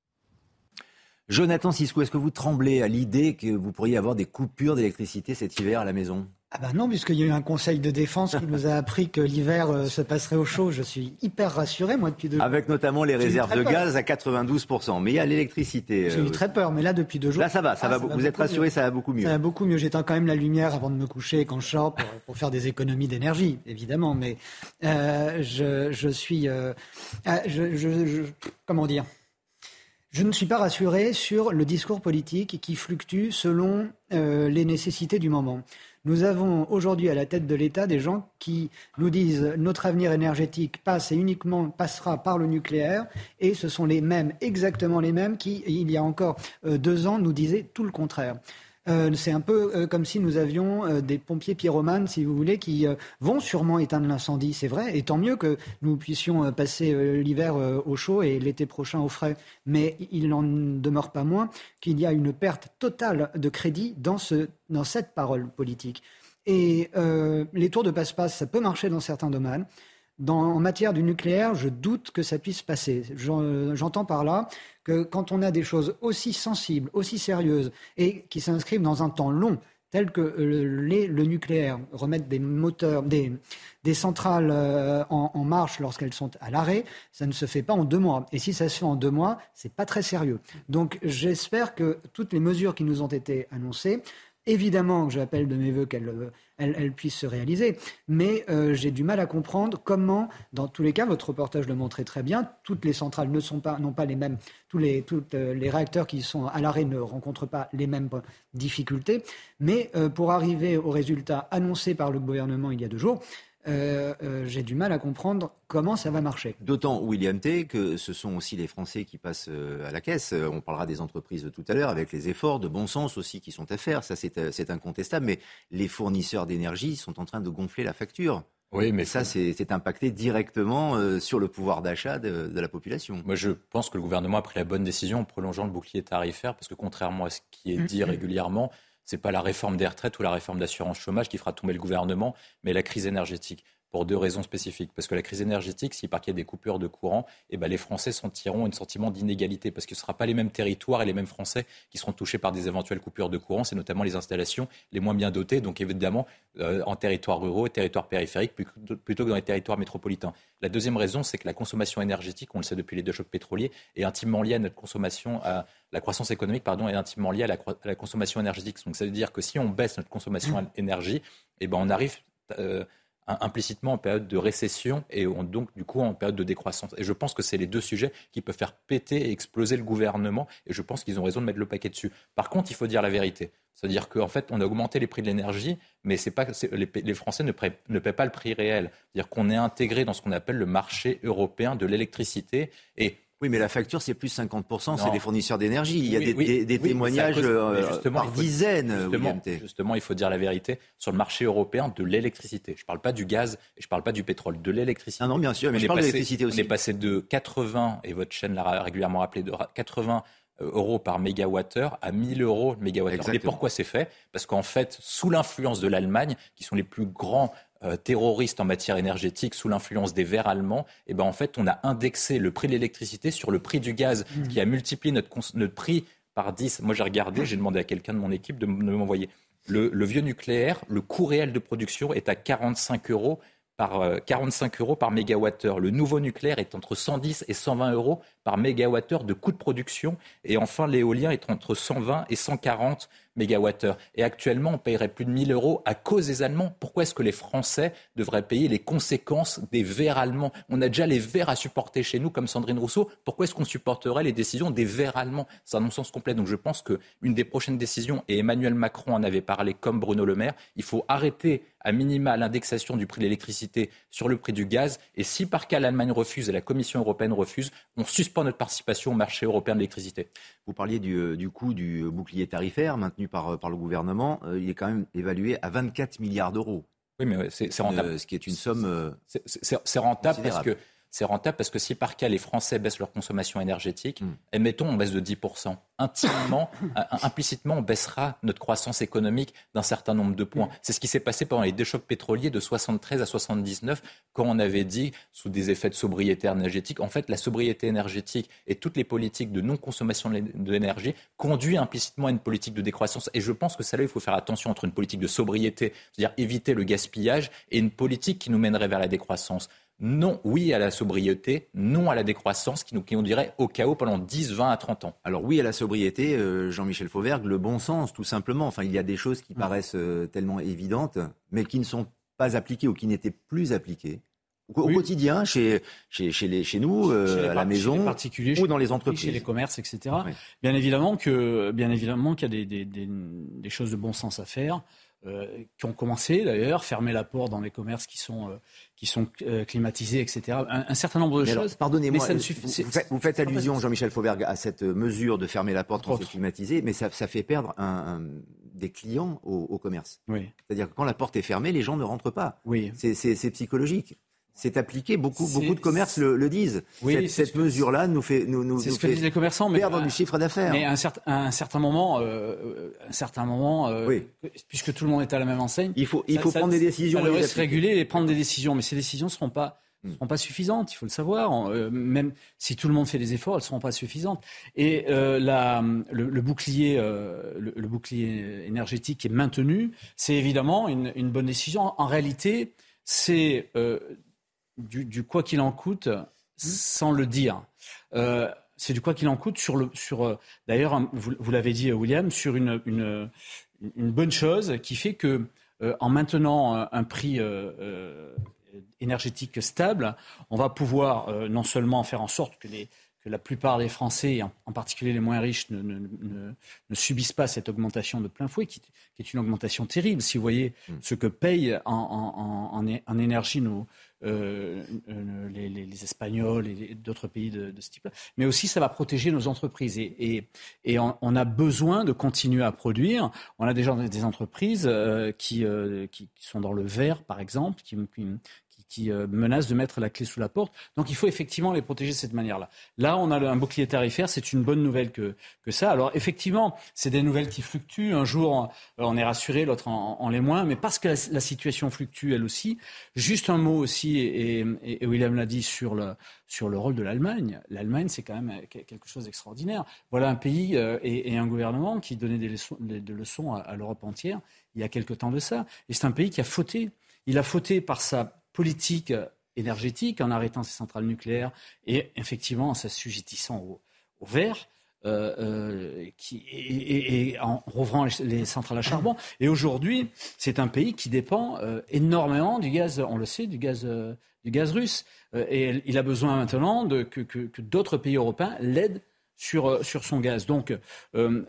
Jonathan Sisko, est-ce que vous tremblez à l'idée que vous pourriez avoir des coupures d'électricité cet hiver à la maison? Ah ben non, puisqu'il y a eu un conseil de défense qui nous a appris que l'hiver euh, se passerait au chaud. Je suis hyper rassuré, moi, depuis deux jours. Avec notamment les réserves de gaz à 92%. Mais il y a l'électricité. J'ai eu euh, très peur, mais là, depuis deux jours. Là, ça va, ça, ah, va, vous êtes rassuré, ça va beaucoup mieux. Ça va beaucoup mieux. J'éteins quand même la lumière avant de me coucher quand je sors pour, faire des économies d'énergie, évidemment. Mais euh, je, je, suis. Je, je, comment dire? Je ne suis pas rassuré sur le discours politique qui fluctue selon euh, les nécessités du moment. Nous avons aujourd'hui à la tête de l'État des gens qui nous disent notre avenir énergétique passe et uniquement passera par le nucléaire, et ce sont les mêmes, exactement les mêmes, qui, il y a encore euh, deux ans, nous disaient tout le contraire. Euh, c'est un peu euh, comme si nous avions euh, des pompiers pyromanes, si vous voulez, qui vont sûrement éteindre l'incendie, c'est vrai, et tant mieux que nous puissions passer l'hiver au chaud et l'été prochain au frais. Mais il n'en demeure pas moins qu'il y a une perte totale de crédit dans, ce, dans cette parole politique. Et les tours de passe-passe, ça peut marcher dans certains domaines en matière du nucléaire, je doute que ça puisse passer. J'entends par là que quand on a des choses aussi sensibles, aussi sérieuses et qui s'inscrivent dans un temps long, tel que le, nucléaire, remettre des moteurs, des, centrales euh, en, marche lorsqu'elles sont à l'arrêt, ça ne se fait pas en deux mois. Et si ça se fait en deux mois, c'est pas très sérieux. Donc j'espère que toutes les mesures qui nous ont été annoncées Évidemment, j'appelle de mes voeux qu'elle elle, puisse se réaliser, mais euh, j'ai du mal à comprendre comment, dans tous les cas, votre reportage le montrait très bien, toutes les centrales ne sont pas, n'ont pas les mêmes, tous les, euh, les réacteurs qui sont à l'arrêt ne rencontrent pas les mêmes difficultés, mais euh, pour arriver au résultat annoncé par le gouvernement il y a deux jours, euh, euh, j'ai du mal à comprendre comment ça va marcher. D'autant, William T., que ce sont aussi les Français qui passent euh, à la caisse. On parlera des entreprises tout à l'heure, avec les efforts de bon sens aussi qui sont à faire. Ça, c'est incontestable. Mais les fournisseurs d'énergie sont en train de gonfler la facture. Oui, mais ça, c'est impacté directement sur le pouvoir d'achat de, de, la population. Moi, je pense que le gouvernement a pris la bonne décision en prolongeant le bouclier tarifaire, parce que contrairement à ce qui est dit régulièrement, ce n'est pas la réforme des retraites ou la réforme d'assurance chômage qui fera tomber le gouvernement, mais la crise énergétique. Pour deux raisons spécifiques. Parce que la crise énergétique, s'il qu'il y a des coupures de courant, eh ben, les Français sentiront un sentiment d'inégalité parce que ce ne sera pas les mêmes territoires et les mêmes Français qui seront touchés par des éventuelles coupures de courant. C'est notamment les installations les moins bien dotées, donc évidemment euh, en territoires ruraux et territoires périphériques plutôt que dans les territoires métropolitains. La deuxième raison, c'est que la consommation énergétique, on le sait depuis les deux chocs pétroliers, est intimement liée à notre consommation, à la croissance économique, pardon, est intimement liée à la, consommation énergétique. Donc ça veut dire que si on baisse notre consommation d'énergie, eh ben on arrive euh, implicitement en période de récession et donc du coup en période de décroissance. Et je pense que c'est les deux sujets qui peuvent faire péter et exploser le gouvernement et je pense qu'ils ont raison de mettre le paquet dessus. Par contre, il faut dire la vérité. C'est-à-dire qu'en fait, on a augmenté les prix de l'énergie, mais c'est pas, les, les, Français ne, paient, ne paient pas le prix réel. C'est-à-dire qu'on est intégré dans ce qu'on appelle le marché européen de l'électricité. Et oui, mais la facture, c'est plus 50%, c'est des fournisseurs d'énergie. Il y a des, témoignages euh, par dizaines. Justement, justement, il faut dire la vérité sur le marché européen de l'électricité. Je ne parle pas du gaz et je ne parle pas du pétrole, de l'électricité. Ah non, bien sûr, mais je parle de l'électricité aussi. On est passé de 80, et votre chaîne l'a régulièrement rappelé, de 80 euh, euros par mégawattheure à 1000 euros mégawattheure. Et pourquoi c'est fait? Parce qu'en fait, sous l'influence de l'Allemagne, qui sont les plus grands euh, terroristes en matière énergétique sous l'influence des Verts allemands, et eh ben en fait, on a indexé le prix de l'électricité sur le prix du gaz, qui a multiplié notre, notre prix par 10. Moi, j'ai regardé, j'ai demandé à quelqu'un de mon équipe de, m'envoyer. Le, le, vieux nucléaire, le coût réel de production est à 45 euros par 45 euh, euros par mégawattheure. Le nouveau nucléaire est entre 110 et 120 euros par mégawattheure de coût de production. Et enfin, l'éolien est entre 120 et 140 mégawattheure. Et actuellement, on paierait plus de 1000 euros à cause des Allemands. Pourquoi est-ce que les Français devraient payer les conséquences des verts allemands? On a déjà les verts à supporter chez nous, comme Sandrine Rousseau. Pourquoi est-ce qu'on supporterait les décisions des verts allemands? C'est un non-sens complet. Donc je pense qu'une des prochaines décisions, et Emmanuel Macron en avait parlé comme Bruno Le Maire, il faut arrêter à minima l'indexation du prix de l'électricité sur le prix du gaz. Et si par cas l'Allemagne refuse et la Commission européenne refuse, on suspend notre participation au marché européen de l'électricité. Vous parliez du, euh, du coût du bouclier tarifaire maintenu euh, par, le gouvernement, euh, il est quand même évalué à 24 milliards d'euros. Oui, mais c'est rentable. ce qui est une somme. C'est rentable parce que c'est rentable parce que si par cas les Français baissent leur consommation énergétique, mm. admettons on baisse de 10%, intimement, implicitement on baissera notre croissance économique d'un certain nombre de points. C'est ce qui s'est passé pendant les deux chocs pétroliers de 73 à 79 quand on avait dit, sous des effets de sobriété énergétique, en fait la sobriété énergétique et toutes les politiques de non-consommation de l'énergie conduit implicitement à une politique de décroissance. Et je pense que ça là, il faut faire attention entre une politique de sobriété, c'est-à-dire éviter le gaspillage, et une politique qui nous mènerait vers la décroissance non, oui à la sobriété, non à la décroissance qui nous, qui dirait au chaos pendant 10, 20 à 30 ans. Alors oui à la sobriété, euh, Jean-Michel Fauvergue, le bon sens tout simplement. Enfin, il y a des choses qui mm. paraissent euh, tellement évidentes, mais qui ne sont pas appliquées ou qui n'étaient plus appliquées. Au, quotidien, chez, chez, chez, les, chez nous, euh, à la maison, particuliers, ou dans les entreprises. Chez les commerces, etc. Bien évidemment qu'il bien évidemment qu'il y a des, des, des, choses de bon sens à faire. Euh, qui ont commencé d'ailleurs, fermer la porte dans les commerces qui sont, euh, qui sont euh, climatisés, etc. Un, certain nombre de choses. Pardonnez-moi, vous, faites allusion, Jean-Michel Fauvergue, à cette mesure de fermer la porte quand c'est climatisé, mais ça, ça fait perdre un, des clients au, au commerce. Oui. C'est-à-dire que quand la porte est fermée, les gens ne rentrent pas. Oui. C'est psychologique c'est appliqué. Beaucoup, beaucoup de commerces le, disent. Oui, cette, mesure-là nous fait, nous, nous, ce que disent les commerçants, mais perdre du chiffre d'affaires. Mais à un, certain, un certain moment, euh, un certain moment, euh, puisque tout le monde est à la même enseigne, il faut, il faut prendre des décisions. Ça devrait se réguler et prendre des décisions, mais ces décisions ne seront pas hmm. seront pas suffisantes, il faut le savoir. Euh, même si tout le monde fait des efforts, elles ne seront pas suffisantes. Et la, le, bouclier, le, bouclier énergétique est maintenu. C'est évidemment une, une, bonne décision. En réalité, c'est du, quoi qu'il en coûte sans le dire. Euh, c'est du quoi qu'il en coûte sur le sur euh, d'ailleurs vous, l'avez dit William sur une, une, bonne chose qui fait que euh, en maintenant un prix énergétique stable, on va pouvoir non seulement faire en sorte que les que la plupart des Français, en, particulier les moins riches, ne, ne, ne, subissent pas cette augmentation de plein fouet, qui, qui, est une augmentation terrible. Si vous voyez mm. ce que payent en, en, en, en énergie nos, euh, euh, les, les, Espagnols et d'autres pays de, de ce type-là. Mais aussi, ça va protéger nos entreprises. Et, et, et on, on, a besoin de continuer à produire. On a déjà des entreprises euh, qui, qui, qui, sont dans le vert, par exemple, qui, qui, euh, menacent de mettre la clé sous la porte. Donc il faut effectivement les protéger de cette manière-là. Là, on a un bouclier tarifaire, c'est une bonne nouvelle que, que ça. Alors effectivement, c'est des nouvelles qui fluctuent. Un jour, on est rassuré, l'autre en, l'est moins, mais parce que la, situation fluctue elle aussi. Juste un mot aussi, et, William l'a dit sur le, sur le rôle de l'Allemagne. L'Allemagne, c'est quand même quelque chose d'extraordinaire. Voilà un pays et, un gouvernement qui donnait des leçons, leçons à l'Europe entière il y a quelque temps de ça. Et c'est un pays qui a fauté. Il a fauté par sa politique énergétique en arrêtant ses centrales nucléaires et effectivement en s'assujettissant au, au vert. Euh, euh, et, en rouvrant les, centrales à charbon. Et aujourd'hui, c'est un pays qui dépend euh, énormément du gaz, on le sait, du gaz, du gaz russe. et il a besoin maintenant que, que d'autres pays européens l'aident sur, sur son gaz. Donc,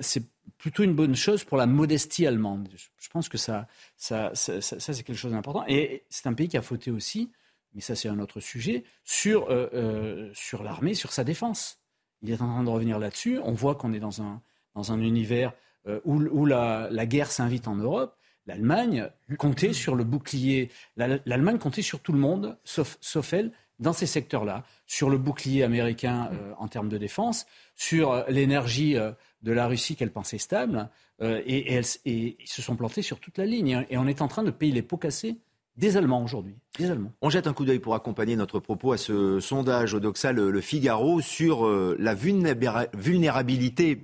c'est plutôt une bonne chose pour la modestie allemande. Je pense que ça, ça, ça, c'est quelque chose d'important. Et c'est un pays qui a fauté aussi, mais ça c'est un autre sujet, sur, euh, euh, sur l'armée, sur sa défense. Il est en train de revenir là-dessus. On voit qu'on est dans un, dans un univers euh, où, où la, la, guerre s'invite en Europe. L'Allemagne comptait sur le bouclier. L'Allemagne comptait sur tout le monde, sauf, sauf elle, dans ces secteurs-là, sur le bouclier américain en termes de défense, sur l'énergie de la Russie qu'elle pensait stable, euh, et, ils se sont plantés sur toute la ligne. Et on est en train de payer les pots cassés des Allemands aujourd'hui. Des Allemands. On jette un coup d'œil pour accompagner notre propos à ce sondage au Doxal Le Figaro sur euh, la vulnérabilité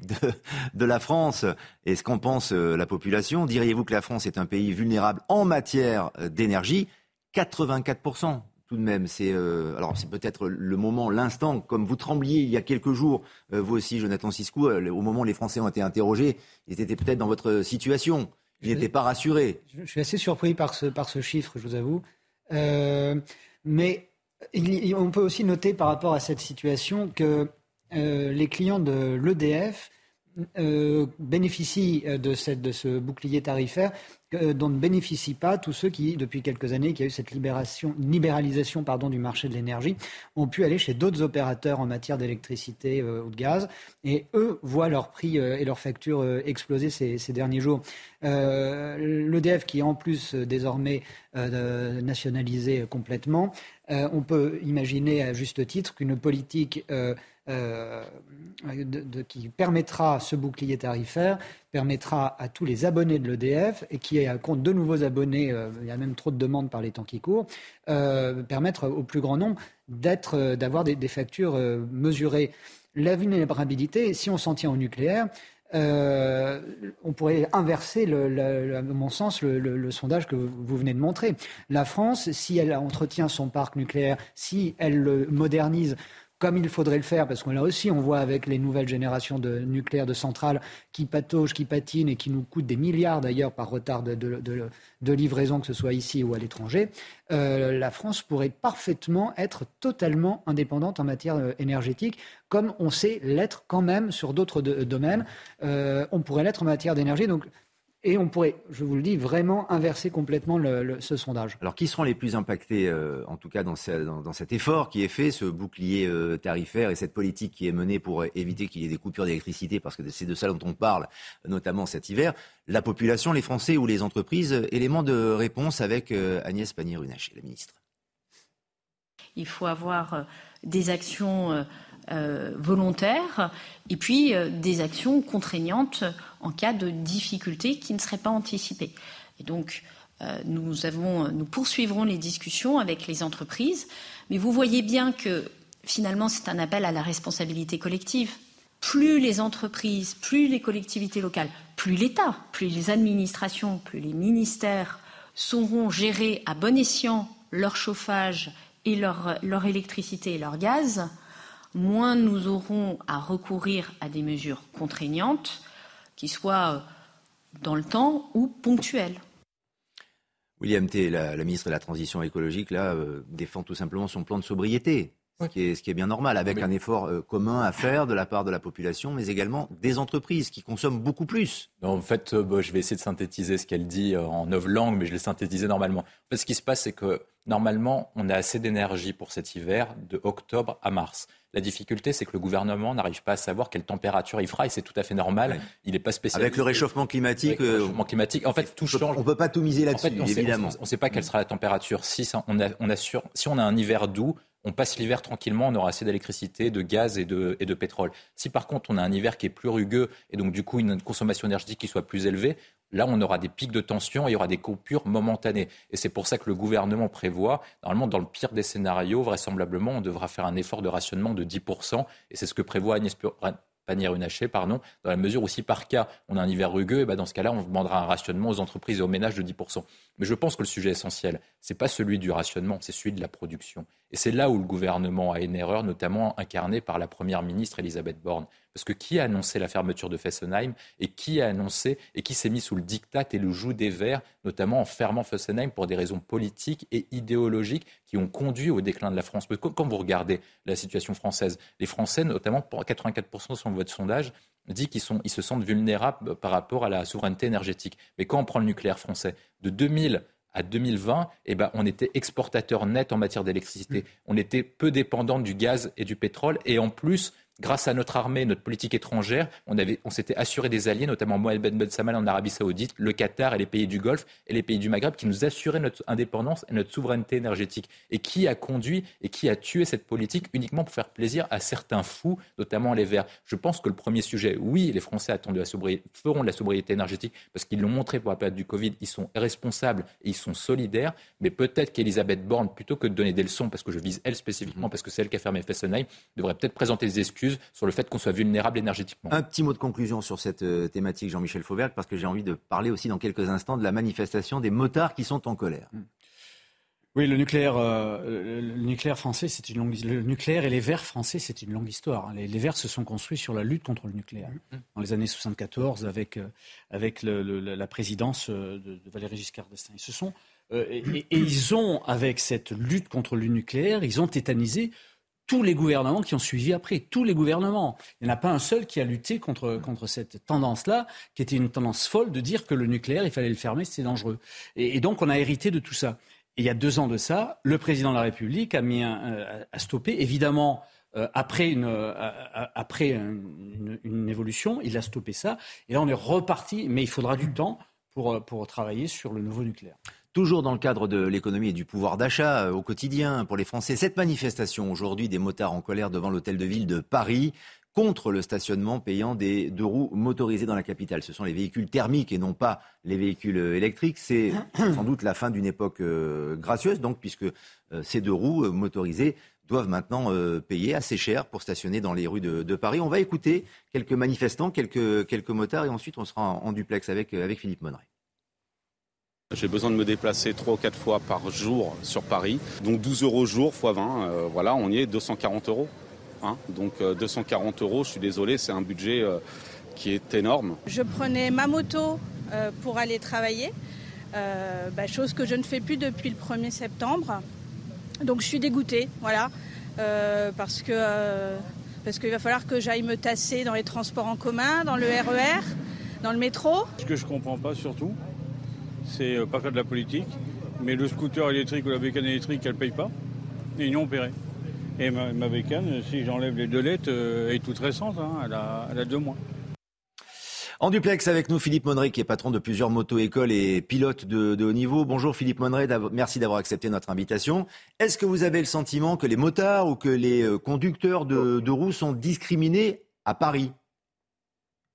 de, la France et ce qu'en pense euh, la population? Diriez-vous que la France est un pays vulnérable en matière d'énergie? 84% tout de même. C'est euh, alors c'est peut-être le moment, l'instant, comme vous trembliez il y a quelques jours, euh, vous aussi, Jonathan Siscou, euh, au moment où les Français ont été interrogés, ils étaient peut-être dans votre situation. Ils n'étaient pas rassurés. Je, suis assez surpris par ce, par ce chiffre, je vous avoue. mais on peut aussi noter par rapport à cette situation que les clients de l'EDF bénéficient de, cette, de ce bouclier tarifaire dont ne bénéficient pas tous ceux qui, depuis quelques années, qui a eu cette libération, libéralisation pardon, du marché de l'énergie, ont pu aller chez d'autres opérateurs en matière d'électricité euh, ou de gaz, et eux voient leurs prix euh, et leurs factures euh, exploser ces, ces, derniers jours. L'EDF, qui est en plus désormais nationalisé complètement, on peut imaginer à juste titre qu'une politique euh, de, qui permettra ce bouclier tarifaire, permettra à tous les abonnés de l'EDF, et qui compte de nouveaux abonnés, euh, il y a même trop de demandes par les temps qui courent, euh, permettre au plus grand nombre d'être, d'avoir des, factures mesurées. La vulnérabilité, si on s'en tient au nucléaire, on pourrait inverser, le, à mon sens, le, sondage que vous venez de montrer. La France, si elle entretient son parc nucléaire, si elle le modernise, comme il faudrait le faire, parce qu'on là aussi, on voit avec les nouvelles générations de nucléaires, de centrales qui pataugent, qui patinent et qui nous coûtent des milliards d'ailleurs par retard de, livraison, que ce soit ici ou à l'étranger, euh, la France pourrait parfaitement être totalement indépendante en matière euh, énergétique, comme on sait l'être quand même sur d'autres domaines. Euh, on pourrait l'être en matière d'énergie. Et on pourrait, je vous le dis, vraiment inverser complètement ce sondage. Alors, qui seront les plus impactés, euh, en tout cas, dans, cet effort qui est fait, ce bouclier euh, tarifaire et cette politique qui est menée pour éviter qu'il y ait des coupures d'électricité, parce que c'est de ça dont on parle, notamment cet hiver La population, les Français ou les entreprises Élément de réponse avec euh, Agnès Pannier-Runacher, la ministre. Il faut avoir des actions euh, volontaires et puis euh, des actions contraignantes en cas de difficultés qui ne seraient pas anticipées. Et donc, euh, nous, avons, nous poursuivrons les discussions avec les entreprises, mais vous voyez bien que finalement, c'est un appel à la responsabilité collective. Plus les entreprises, plus les collectivités locales, plus l'État, plus les administrations, plus les ministères sauront gérer à bon escient leur chauffage et leur, leur électricité et leur gaz, moins nous aurons à recourir à des mesures contraignantes qui soient euh, dans le temps ou ponctuelles. William T., la, ministre de la Transition écologique, là, euh, défend tout simplement son plan de sobriété. ce, qui est, ce, qui est, bien normal, avec un effort euh, commun à faire de la part de la population, mais également des entreprises qui consomment beaucoup plus. en fait, euh, je vais essayer de synthétiser ce qu'elle dit euh, en neuf langues, mais je l'ai synthétisé normalement. En fait, ce qui se passe, c'est que normalement, on a assez d'énergie pour cet hiver de octobre à mars. La difficulté, c'est que le gouvernement n'arrive pas à savoir quelle température il fera, et c'est tout à fait normal. Il n'est pas spécialisé. Avec le réchauffement climatique. le réchauffement climatique. En fait, tout change. On ne peut pas tout miser là-dessus, évidemment. on ne sait pas quelle sera la température. Si on, a, on assure, si on a un hiver doux, on passe l'hiver tranquillement, on aura assez d'électricité, de gaz et de, et de, pétrole. Si par contre on a un hiver qui est plus rugueux et donc du coup une consommation énergétique qui soit plus élevée, là on aura des pics de tension et il y aura des coupures momentanées. Et c'est pour ça que le gouvernement prévoit, normalement dans le pire des scénarios, vraisemblablement on devra faire un effort de rationnement de 10%, et c'est ce que prévoit Agnès Pannier-Runacher, pardon, dans la mesure où si par cas on a un hiver rugueux, et ben dans ce cas-là on demandera un rationnement aux entreprises et aux ménages de 10%. Mais je pense que le sujet essentiel, ce n'est pas celui du rationnement, c'est celui de la production. Et c'est là où le gouvernement a une erreur, notamment incarnée par la Première ministre Elisabeth Borne. Parce que qui a annoncé la fermeture de Fessenheim et qui a annoncé et qui s'est mis sous le diktat et le joug des Verts, notamment en fermant Fessenheim pour des raisons politiques et idéologiques qui ont conduit au déclin de la France. quand vous regardez la situation française, les Français, notamment pour 84% selon votre sondage, dit qu'ils ils se sentent vulnérables par rapport à la souveraineté énergétique. Mais quand on prend le nucléaire français, de 2000 à 2020, eh ben, on était exportateur net en matière d'électricité. Mmh. On était peu dépendant du gaz et du pétrole. Et en plus, grâce à notre armée, notre politique étrangère, on, avait, on s'était assuré des alliés, notamment Mohamed Ben Samal en Arabie Saoudite, le Qatar et les pays du Golfe et les pays du Maghreb, qui nous assuraient notre indépendance et notre souveraineté énergétique. Et qui a conduit et qui a tué cette politique uniquement pour faire plaisir à certains fous, notamment les Verts? Je pense que le premier sujet, oui, les Français attendent de la sobriété, feront de la sobriété énergétique parce qu'ils l'ont montré pour la période du Covid, ils sont responsables et ils sont solidaires. Mais peut-être qu'Elisabeth Borne, plutôt que de donner des leçons, parce que je vise elle spécifiquement, parce que c'est elle qui a fermé Fessenheim, devrait peut-être présenter des excuses sur le fait qu'on soit vulnérable énergétiquement. Un petit mot de conclusion sur cette euh, thématique, Jean-Michel Fauvergue, parce que j'ai envie de parler aussi dans quelques instants de la manifestation des motards qui sont en colère. Hmm. Oui, le nucléaire, euh, le nucléaire français, c'est une longue le nucléaire et les Verts français, c'est une longue histoire. Les, Verts se sont construits sur la lutte contre le nucléaire hmm. dans les années 74 avec euh, avec la présidence de, Valéry Giscard d'Estaing. Ils se sont et, ils ont avec cette lutte contre le nucléaire, ils ont tétanisé tous les gouvernements qui ont suivi après, tous les gouvernements. Il n'y en a pas un seul qui a lutté contre, contre cette tendance-là, qui était une tendance folle de dire que le nucléaire, il fallait le fermer, c'était dangereux. Et, donc on a hérité de tout ça. Et il y a deux ans de ça, le président de la République a mis euh, stoppé, évidemment, euh, après, une, euh, après une, évolution, il a stoppé ça. Et là, on est reparti, mais il faudra du temps pour, pour travailler sur le nouveau nucléaire. Toujours dans le cadre de l'économie et du pouvoir d'achat euh, au quotidien pour les Français, cette manifestation aujourd'hui des motards en colère devant l'hôtel de ville de Paris contre le stationnement payant des deux roues motorisées dans la capitale. Ce sont les véhicules thermiques et non pas les véhicules euh, électriques. C'est sans doute la fin d'une époque euh, gracieuse, donc, puisque ces deux roues motorisées doivent maintenant payer assez cher pour stationner dans les rues de, Paris. On va écouter quelques manifestants, quelques, quelques motards, et ensuite on sera en, duplex avec, avec Philippe Monneret. J'ai besoin de me déplacer 3 ou 4 fois par jour sur Paris. Donc 12 euros jour x 20, euh, voilà, on y est 240 euros. Hein. Donc 240 euh, euros, je suis désolé, c'est un budget euh, qui est énorme. Je prenais ma moto pour aller travailler, bah, chose que je ne fais plus depuis le 1er septembre. Donc je suis dégoûtée, voilà, parce que parce qu'il va falloir que j'aille me tasser dans les transports en commun, dans le RER, e dans le métro. Ce que je comprends pas surtout, c'est euh, pas faire de la politique, mais le scooter électrique ou la bécane électrique, elle ne paye pas, et ils n'ont opéré. Et ma, bécane, si j'enlève les deux lettres, euh, est toute récente, hein, elle, a, deux mois. En duplex avec nous, Philippe Monneret, qui est patron de plusieurs moto-écoles et pilote de, haut niveau. Bonjour Philippe Monneret, merci d'avoir accepté notre invitation. Est-ce que vous avez le sentiment que les motards ou que les euh, conducteurs de roues sont discriminés à Paris?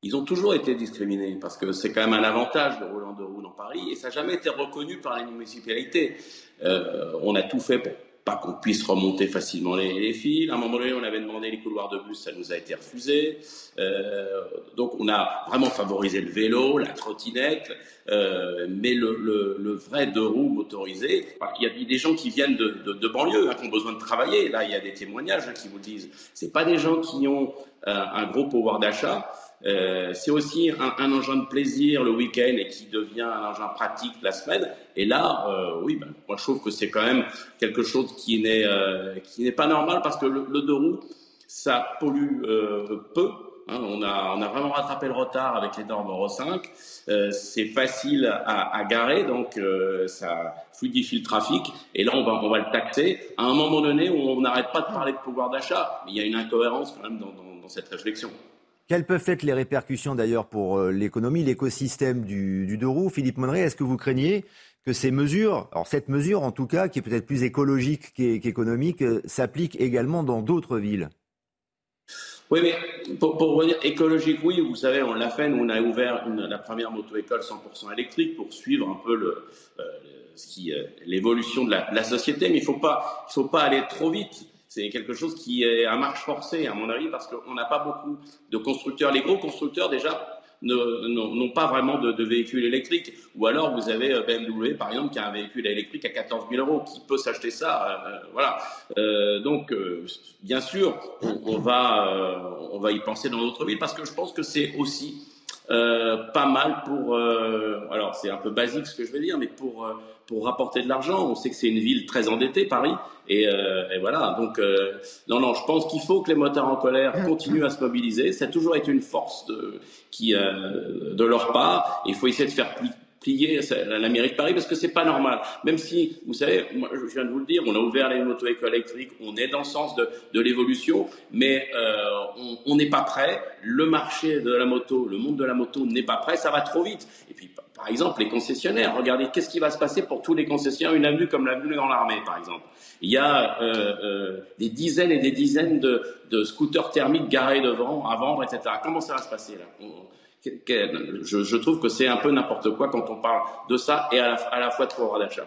Ils ont toujours été discriminés parce que c'est quand même un avantage de rouler en deux roues dans Paris et ça n'a jamais été reconnu par les municipalités. Euh, on a tout fait pour pas qu'on puisse remonter facilement les, fils. À un moment donné, on avait demandé les couloirs de bus, ça nous a été refusé. Euh, donc on a vraiment favorisé le vélo, la trottinette, euh, mais le, vrai deux roues motorisé, il y a des gens qui viennent de, banlieue, hein, qui ont besoin de travailler. Là, il y a des témoignages hein, qui vous disent, c'est pas des gens qui ont un gros pouvoir d'achat. Euh, c'est aussi un, engin de plaisir le week-end et qui devient un engin pratique la semaine. Et là, euh, oui, ben, moi je trouve que c'est quand même quelque chose qui n'est qui n'est pas normal parce que le, le deux roues, ça pollue peu Hein, on, a, on a vraiment rattrapé le retard avec les normes Euro 5. Euh, c'est facile à, garer, donc euh, ça fluidifie le trafic. Et là, on va, on va le taxer à un moment donné où on n'arrête pas de parler de pouvoir d'achat. Mais il y a une incohérence quand même dans, cette réflexion. Quelles peuvent être les répercussions d'ailleurs pour euh, l'économie, l'écosystème du, du deux roues? Philippe Monneray, est-ce que vous craignez que ces mesures, alors cette mesure en tout cas, qui est peut-être plus écologique qu'économique, s'applique également dans d'autres villes? Oui, mais pour, pour, revenir écologique, oui, vous savez, on l'a fait, on a ouvert une, la première moto-école 100% électrique pour suivre un peu le, euh, euh, l'évolution de la, la, société, mais il ne faut faut pas aller trop vite. C'est quelque chose qui est à marche forcée, à mon avis, parce qu'on n'a pas beaucoup de constructeurs. Les gros constructeurs, déjà, n'ont pas vraiment de, véhicules électriques. Ou alors vous avez euh, BMW par exemple qui a un véhicule électrique à 14 000 euros, qui peut s'acheter ça, euh, euh, voilà. Donc bien sûr, on, va on va y penser dans d'autres villes parce que je pense que c'est aussi pas mal pour. Euh, alors c'est un peu basique ce que je vais dire, mais pour euh, pour rapporter de l'argent. On sait que c'est une ville très endettée, Paris, et, et voilà. Donc non, non, je pense qu'il faut que les motards en colère continuent à se mobiliser. Ça a toujours été une force de qui de leur part. Il faut essayer de faire plus plier la mairie de Paris parce que c'est pas normal. Même si, vous savez, moi, je viens de vous le dire, on a ouvert les moto-écoles électriques, on est dans le sens de, de l'évolution, mais euh, on n'est pas prêt. Le marché de la moto, le monde de la moto n'est pas prêt, ça va trop vite. Et puis, par exemple, les concessionnaires, regardez, qu'est-ce qui va se passer pour tous les concessionnaires Une avenue comme l'avenue dans l'armée, par exemple? Il y a euh, euh, des dizaines et des dizaines de, de, scooters thermiques garés devant à vendre, etc. Comment ça va se passer là? Je, trouve que c'est un peu n'importe quoi quand on parle de ça et à la, fois de pouvoir d'achat.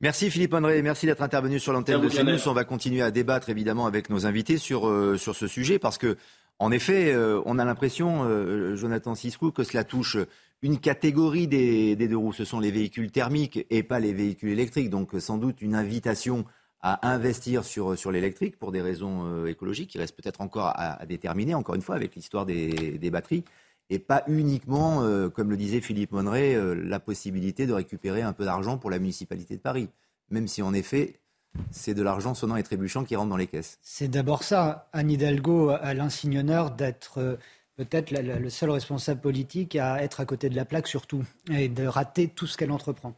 Merci Philippe André, merci d'être intervenu sur l'antenne de CNews. On va continuer à débattre évidemment avec nos invités sur, euh, sur ce sujet parce que, en effet, euh, on a l'impression, euh, Jonathan Siscou, que cela touche une catégorie des, des, deux roues. Ce sont les véhicules thermiques et pas les véhicules électriques. Donc sans doute une invitation à investir sur, sur l'électrique pour des raisons écologiques qui restent peut-être encore à, déterminer, encore une fois, avec l'histoire des, des batteries et pas uniquement, euh, comme le disait Philippe Monneret, euh, la possibilité de récupérer un peu d'argent pour la municipalité de Paris. Même si en effet, c'est de l'argent sonnant et trébuchant qui rentre dans les caisses. C'est d'abord ça. Anne Hidalgo a l'insigne honneur d'être euh, peut-être le seul responsable politique à être à côté de la plaque surtout et de rater tout ce qu'elle entreprend.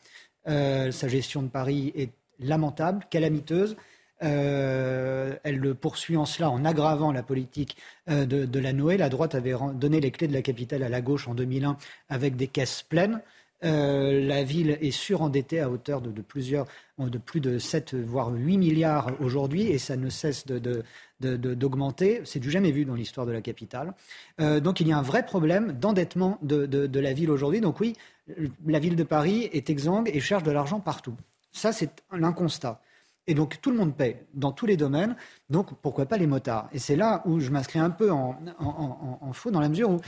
sa gestion de Paris est lamentable, calamiteuse. Euh, elle le poursuit en cela en aggravant la politique euh, de, la Noé. La droite avait donné les clés de la capitale à la gauche en 2001 avec des caisses pleines. Euh, la ville est surendettée à hauteur de, plusieurs, de plus de 7 voire 8 milliards aujourd'hui et ça ne cesse d'augmenter. C'est du jamais vu dans l'histoire de la capitale. donc il y a un vrai problème d'endettement de, la ville aujourd'hui. Donc oui, la ville de Paris est exsangue et cherche de l'argent partout. Ça, c'est un constat. Et donc tout le monde paie dans tous les domaines, donc pourquoi pas les motards? Et c'est là où je m'inscris un peu en, faux dans la mesure où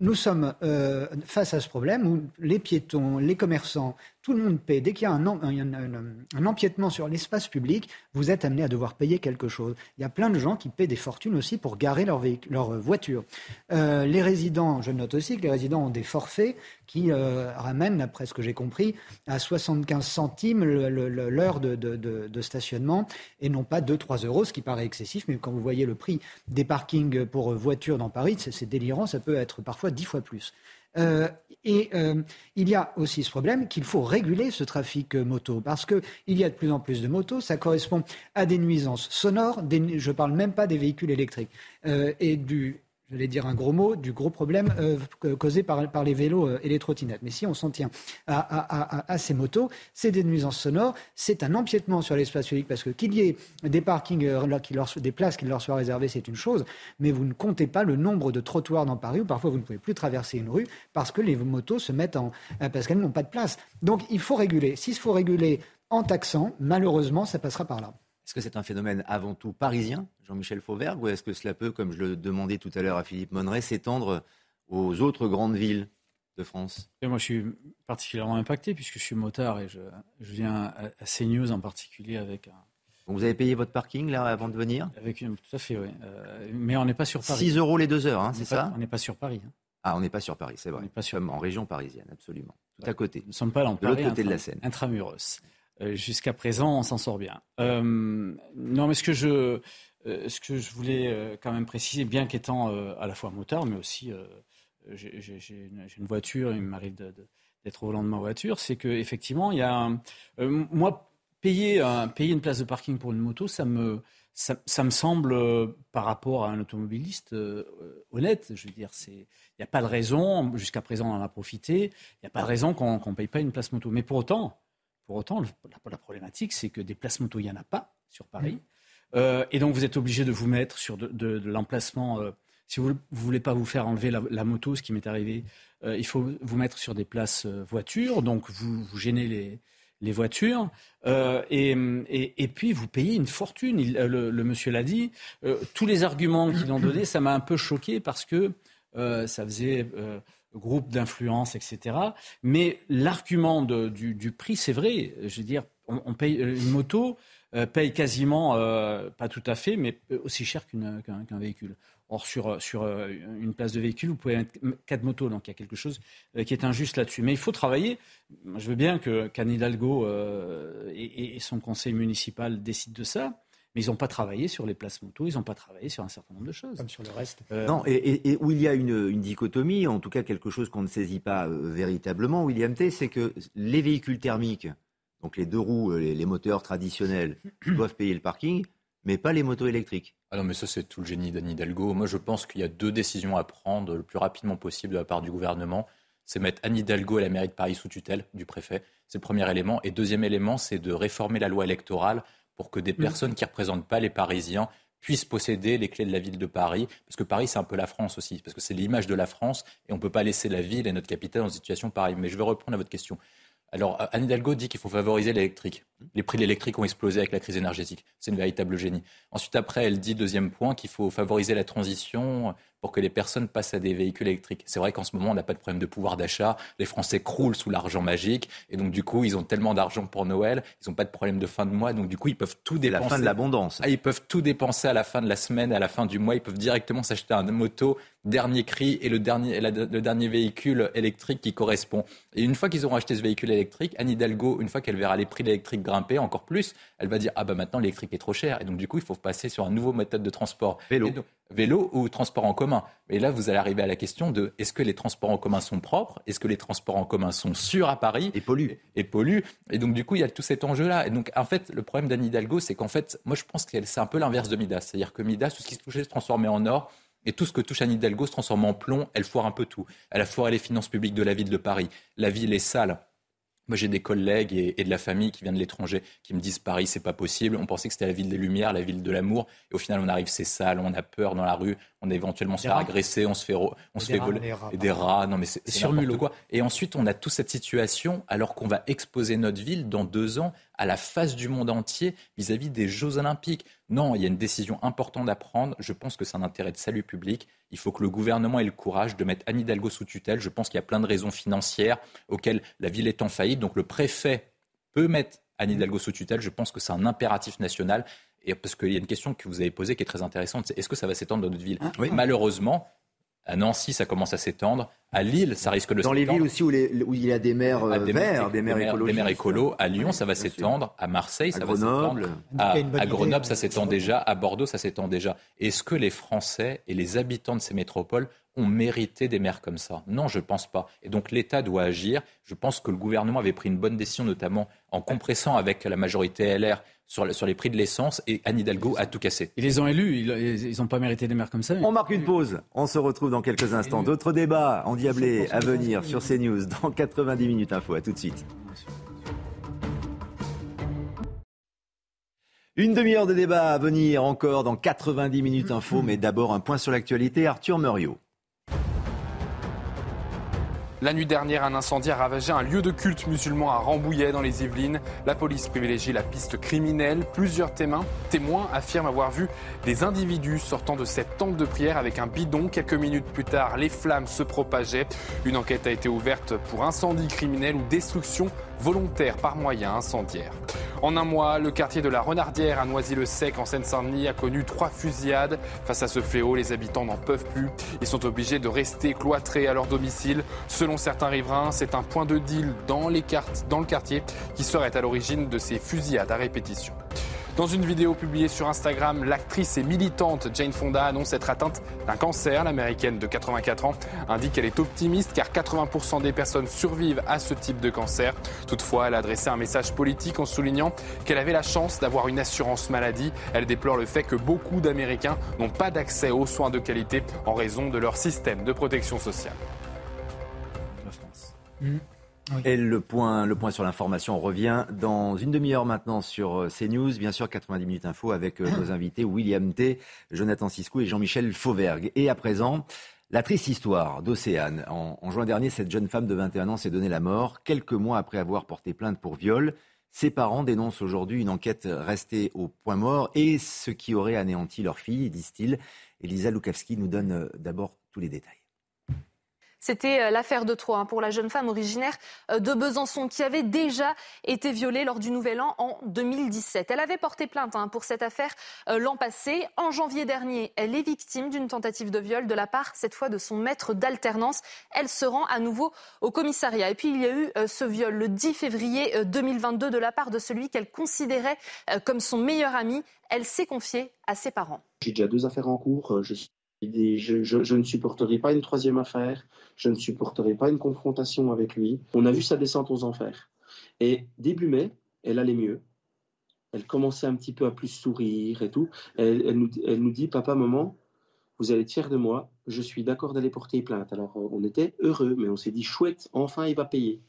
nous sommes euh, face à ce problème où les piétons, les commerçants, tout le monde paie. Dès qu'il y a un, empiètement sur l'espace public, vous êtes amené à devoir payer quelque chose. Il y a plein de gens qui paient des fortunes aussi pour garer leur, leur voiture. Euh, les résidents, je note aussi que les résidents ont des forfaits qui euh, ramènent, après ce que j'ai compris, à 75 centimes l'heure de, de, stationnement et non pas 2-3 euros, ce qui paraît excessif. Mais quand vous voyez le prix des parkings pour voitures dans Paris, c'est délirant, ça peut être parfois 10 fois plus. Euh, et euh, il y a aussi ce problème qu'il faut réguler ce trafic euh, moto. Parce qu'il y a de plus en plus de motos, ça correspond à des nuisances sonores, je ne parle même pas des véhicules électriques, et du, j'allais dire un gros mot, du gros problème euh, causé par, les vélos euh, et les trottinettes. Mais si on s'en tient à, ces motos, c'est des nuisances sonores, c'est un empiètement sur l'espace public parce que qu'il y ait des parkings, euh, des places qui leur soient réservées, c'est une chose, mais vous ne comptez pas le nombre de trottoirs dans Paris où parfois vous ne pouvez plus traverser une rue parce que les motos se mettent en... parce qu'elles n'ont pas de place. Donc il faut réguler. S'il faut réguler en taxant, malheureusement, ça passera par là. Est-ce que c'est un phénomène avant tout parisien, Jean-Michel Fauvergue, ou est-ce que cela peut, comme je le demandais tout à l'heure à Philippe Monneret, s'étendre aux autres grandes villes de France? Et Moi, je suis particulièrement impacté puisque je suis motard et je, viens à CNews en particulier avec Vous avez payé votre parking là avant de venir? Avec une... Tout à fait, oui. Euh, mais on n'est pas sur Paris. 6 euros les deux heures, hein, c'est ça? On n'est pas sur Paris. Hein. Ah, on n'est pas sur Paris, c'est vrai. On n'est pas sur... En région parisienne, absolument. Tout à côté. Nous ne sommes pas dans de l'autre côté de la Seine. Intramuros. Euh, jusqu'à présent, on s'en sort bien. Euh, non, mais ce que je, euh, ce que je voulais quand même préciser, bien qu'étant à la fois moteur, mais aussi j'ai une, voiture, il m'arrive d'être au volant de ma voiture, c'est qu'effectivement, il y a un, moi, payer, un, payer une place de parking pour une moto, ça me, ça, ça, me semble, par rapport à un automobiliste, euh, honnête. Je veux dire, il n'y a pas de raison, jusqu'à présent on en a profité, il n'y a pas de raison qu'on ne paye pas une place moto. Mais pour autant, pour autant la, la problématique, c'est que des places moto, il n'y en a pas sur Paris. Mmh. Euh, et donc vous êtes obligé de vous mettre sur de, de, de l'emplacement. Euh, si vous ne voulez pas vous faire enlever la, la moto, ce qui m'est arrivé, euh, il faut vous mettre sur des places voitures. Donc vous, vous gênez les, les voitures. Euh, et, et, et, puis vous payez une fortune. Il, le, le, monsieur l'a dit. tous les arguments qu'ils ont donnés, ça m'a un peu choqué parce que ça faisait groupe d'influence, etc. Mais l'argument du, prix, c'est vrai. Je veux dire, on, paye une moto. Euh, paye quasiment, euh, pas tout à fait, mais aussi cher qu'un qu véhicule. Or, sur, sur euh, une place de véhicule, vous pouvez mettre quatre motos, donc il y a quelque chose qui est injuste là-dessus. Mais il faut travailler. Je veux bien que qu'Anne Hidalgo et, et, son conseil municipal décident de ça. Mais ils n'ont pas travaillé sur les places motos, ils n'ont pas travaillé sur un certain nombre de choses. Comme sur le reste. Euh... Non, et, et, où il y a une, une, dichotomie, en tout cas quelque chose qu'on ne saisit pas euh, véritablement, William T, c'est que les véhicules thermiques donc les deux roues, euh, les, moteurs traditionnels doivent payer le parking, mais pas les motos électriques. Ah non, mais ça, c'est tout le génie d'Anne Hidalgo. Moi, je pense qu'il y a deux décisions à prendre le plus rapidement possible de la part du gouvernement. C'est mettre Anne Hidalgo à la mairie de Paris sous tutelle du préfet. C'est le premier élément. Et deuxième élément, c'est de réformer la loi électorale pour que des personnes qui ne représentent pas les Parisiens puissent posséder les clés de la ville de Paris, parce que Paris, c'est un peu la France aussi, parce que c'est l'image de la France, et on ne peut pas laisser la ville et notre capitale dans une situation pareille. Mais je vais reprendre à votre question. Alors, Anne Hidalgo dit qu'il faut favoriser l'électrique. Les prix de l'électrique ont explosé avec la crise énergétique. C'est une véritable génie. Ensuite, après, elle dit, deuxième point, qu'il faut favoriser la transition pour que les personnes passent à des véhicules électriques. C'est vrai qu'en ce moment, on n'a pas de problème de pouvoir d'achat. Les Français croulent sous l'argent magique. Et donc, du coup, ils ont tellement d'argent pour Noël. Ils n'ont pas de problème de fin de mois. Donc, du coup, ils peuvent tout dépenser. la fin de l'abondance. Ah, ils peuvent tout dépenser à la fin de la semaine, à la fin du mois. Ils peuvent directement s'acheter un moto dernier cri et le dernier, le dernier véhicule électrique qui correspond. Et une fois qu'ils auront acheté ce véhicule électrique, Anne Hidalgo, une fois qu'elle verra les prix de l'électrique grimper encore plus, elle va dire ah bah maintenant l'électrique est trop cher et donc du coup il faut passer sur un nouveau méthode de transport. Vélo. Donc, vélo ou transport en commun. Et là vous allez arriver à la question de est-ce que les transports en commun sont propres? Est-ce que les transports en commun sont sûrs à Paris? Et polluent. Et, et polluent. Et donc du coup il y a tout cet enjeu-là. Et donc en fait le problème d'Anne Hidalgo c'est qu'en fait moi je pense que c'est un peu l'inverse de Midas. C'est-à-dire que Midas tout ce qui se touchait se transformait en or. Et tout ce que touche Anne Hidalgo se transforme en plomb, elle foire un peu tout. Elle a foiré les finances publiques de la ville de Paris. La ville est sale. Moi, j'ai des collègues et, et, de la famille qui viennent de l'étranger qui me disent Paris, c'est pas possible. On pensait que c'était la ville des Lumières, la ville de l'amour. Et au final, on arrive, c'est sale, on a peur dans la rue, on est éventuellement se fait agresser, on se fait, on se fait voler. Et des rats, non mais c'est n'importe quoi. Et ensuite, on a toute cette situation alors qu'on va exposer notre ville dans deux ans à la face du monde entier vis-à-vis -vis des Jeux Olympiques. Non, il y a une décision importante à prendre. Je pense que c'est un intérêt de salut public. Il faut que le gouvernement ait le courage de mettre Anne Hidalgo sous tutelle. Je pense qu'il y a plein de raisons financières auxquelles la ville est en faillite. Donc le préfet peut mettre Anne Hidalgo sous tutelle. Je pense que c'est un impératif national. Et parce qu'il y a une question que vous avez posée qui est très intéressante, c'est est-ce que ça va s'étendre dans notre ville ah, oui. Malheureusement, à Nancy, ça commence à s'étendre. À Lille, ça risque de Dans les villes aussi où, les, où, il y a des maires euh, des verts, des maires écologistes. Des maires écolos. À Lyon, ça va s'étendre. À Marseille, ça à va s'étendre. À, à, Grenoble, ça s'étend déjà. À Bordeaux, ça s'étend déjà. Est-ce que les Français et les habitants de ces métropoles ont mérité des maires comme ça Non, je ne pense pas. Et donc l'État doit agir. Je pense que le gouvernement avait pris une bonne décision, notamment en compressant avec la majorité LR sur, sur les prix de l'essence et Anne Hidalgo a tout cassé. Ils les ont élus, ils n'ont pas mérité des maires comme ça. Mais... On marque une pause, on se retrouve dans quelques instants. D'autres débats endiablés à venir sur CNews dans 90 minutes info. À tout de suite. Une demi-heure de débat à venir encore dans 90 minutes info, mais d'abord un point sur l'actualité. Arthur Muriot. La nuit dernière, un incendie a ravagé un lieu de culte musulman à Rambouillet dans les Yvelines. La police privilégie la piste criminelle. Plusieurs témoins, témoins affirment avoir vu des individus sortant de cette tente de prière avec un bidon. Quelques minutes plus tard, les flammes se propageaient. Une enquête a été ouverte pour incendie criminel ou destruction volontaire par moyen incendiaire. En un mois, le quartier de la Renardière à Noisy-le-Sec en Seine-Saint-Denis a connu trois fusillades. Face à ce fléau, les habitants n'en peuvent plus. Ils sont obligés de rester cloîtrés à leur domicile. Selon certains riverains, c'est un point de deal dans, les dans le quartier qui serait à l'origine de ces fusillades à répétition. Dans une vidéo publiée sur Instagram, l'actrice et militante Jane Fonda annonce être atteinte d'un cancer. L'américaine de 84 ans indique qu'elle est optimiste car 80% des personnes survivent à ce type de cancer. Toutefois, elle a adressé un message politique en soulignant qu'elle avait la chance d'avoir une assurance maladie. Elle déplore le fait que beaucoup d'Américains n'ont pas d'accès aux soins de qualité en raison de leur système de protection sociale. Mmh. Et le point, le point sur l'information, revient dans une demi-heure maintenant sur euh, CNews. Bien sûr, 90 minutes info avec euh, nos invités William T, Jonathan Siscou et Jean-Michel Fauvergue. Et à présent, la triste histoire d'Océane. En, en, juin dernier, cette jeune femme de 21 ans s'est donnée la mort quelques mois après avoir porté plainte pour viol. Ses parents dénoncent aujourd'hui une enquête restée au point mort et ce qui aurait anéanti leur fille, disent-ils. Elisa Lukavski nous donne euh, d'abord tous les détails. C'était euh, l'affaire de trop hein, pour la jeune femme originaire euh, de Besançon qui avait déjà été violée lors du Nouvel An en 2017. Elle avait porté plainte hein, pour cette affaire euh, l'an passé. En janvier dernier, elle est victime d'une tentative de viol de la part, cette fois, de son maître d'alternance. Elle se rend à nouveau au commissariat. Et puis, il y a eu ce viol le 10 février 2022 de la part de celui qu'elle considérait comme son meilleur ami. Elle s'est confiée à ses parents. J'ai déjà deux affaires en cours. Je, je, ne supporterai pas une troisième affaire, je ne supporterai pas une confrontation avec lui. On a vu sa descente aux enfers. Et début mai, elle allait mieux. Elle commençait un petit peu à plus sourire et tout. Elle, nous, elle nous, dit, papa, maman, vous allez être fiers de moi, je suis d'accord d'aller porter plainte. Alors on était heureux, mais on s'est dit, chouette, enfin il va payer.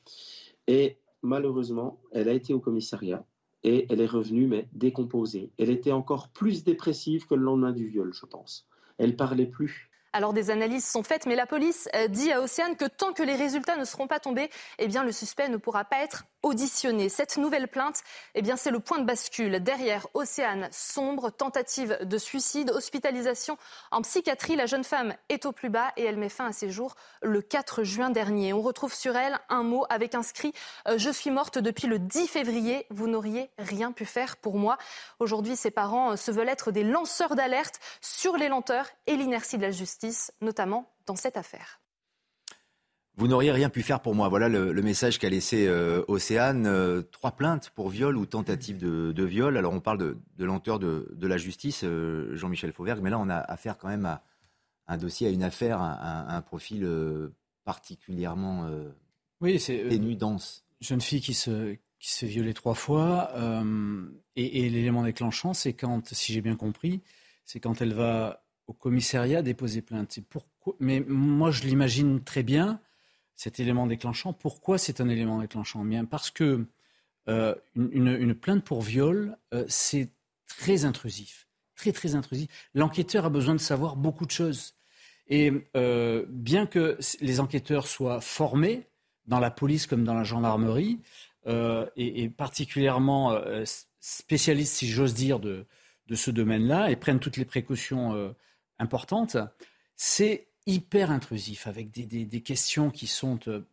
Et malheureusement, elle a été au commissariat et elle est revenue, mais décomposée. Elle était encore plus dépressive que le lendemain du viol, je pense elle parlait plus. Alors des analyses sont faites, mais la police euh, dit à Océane que tant que les résultats ne seront pas tombés, eh bien le suspect ne pourra pas être auditionné. Cette nouvelle plainte, eh bien, c'est le point de bascule. Derrière, Océane sombre, tentative de suicide, hospitalisation en psychiatrie. La jeune femme est au plus bas et elle met fin à ses jours le 4 juin dernier. On retrouve sur elle un mot avec inscrit euh, Je suis morte depuis le 10 février. Vous n'auriez rien pu faire pour moi. Aujourd'hui, ses parents euh, se veulent être des lanceurs d'alerte sur les lenteurs et l'inertie de la justice, notamment dans cette affaire. Vous n'auriez rien pu faire pour moi. Voilà le, message qu'a laissé euh, Océane. Euh, trois plaintes pour viol ou tentative de, viol. Alors on parle de, lenteur de, la justice, euh, Jean-Michel Fauvergue, mais là on a affaire quand même à un dossier, à une affaire, à, un profil particulièrement oui, c'est ténu, dense. Jeune fille qui se, qui se fait violer trois fois. et, et l'élément déclenchant, c'est quand, si j'ai bien compris, c'est quand elle va au commissariat déposer plainte. Pourquoi. Mais moi, je l'imagine très bien cet élément déclenchant. Pourquoi c'est un élément déclenchant? Bien parce que euh, une, plainte pour viol, euh, c'est très intrusif, très très intrusif. L'enquêteur a besoin de savoir beaucoup de choses. Et euh, bien que les enquêteurs soient formés dans la police comme dans la gendarmerie, et, particulièrement spécialistes, si j'ose dire, de, de ce domaine-là, et prennent toutes les précautions importantes, c'est hyper intrusif, avec des, questions qui sont euh,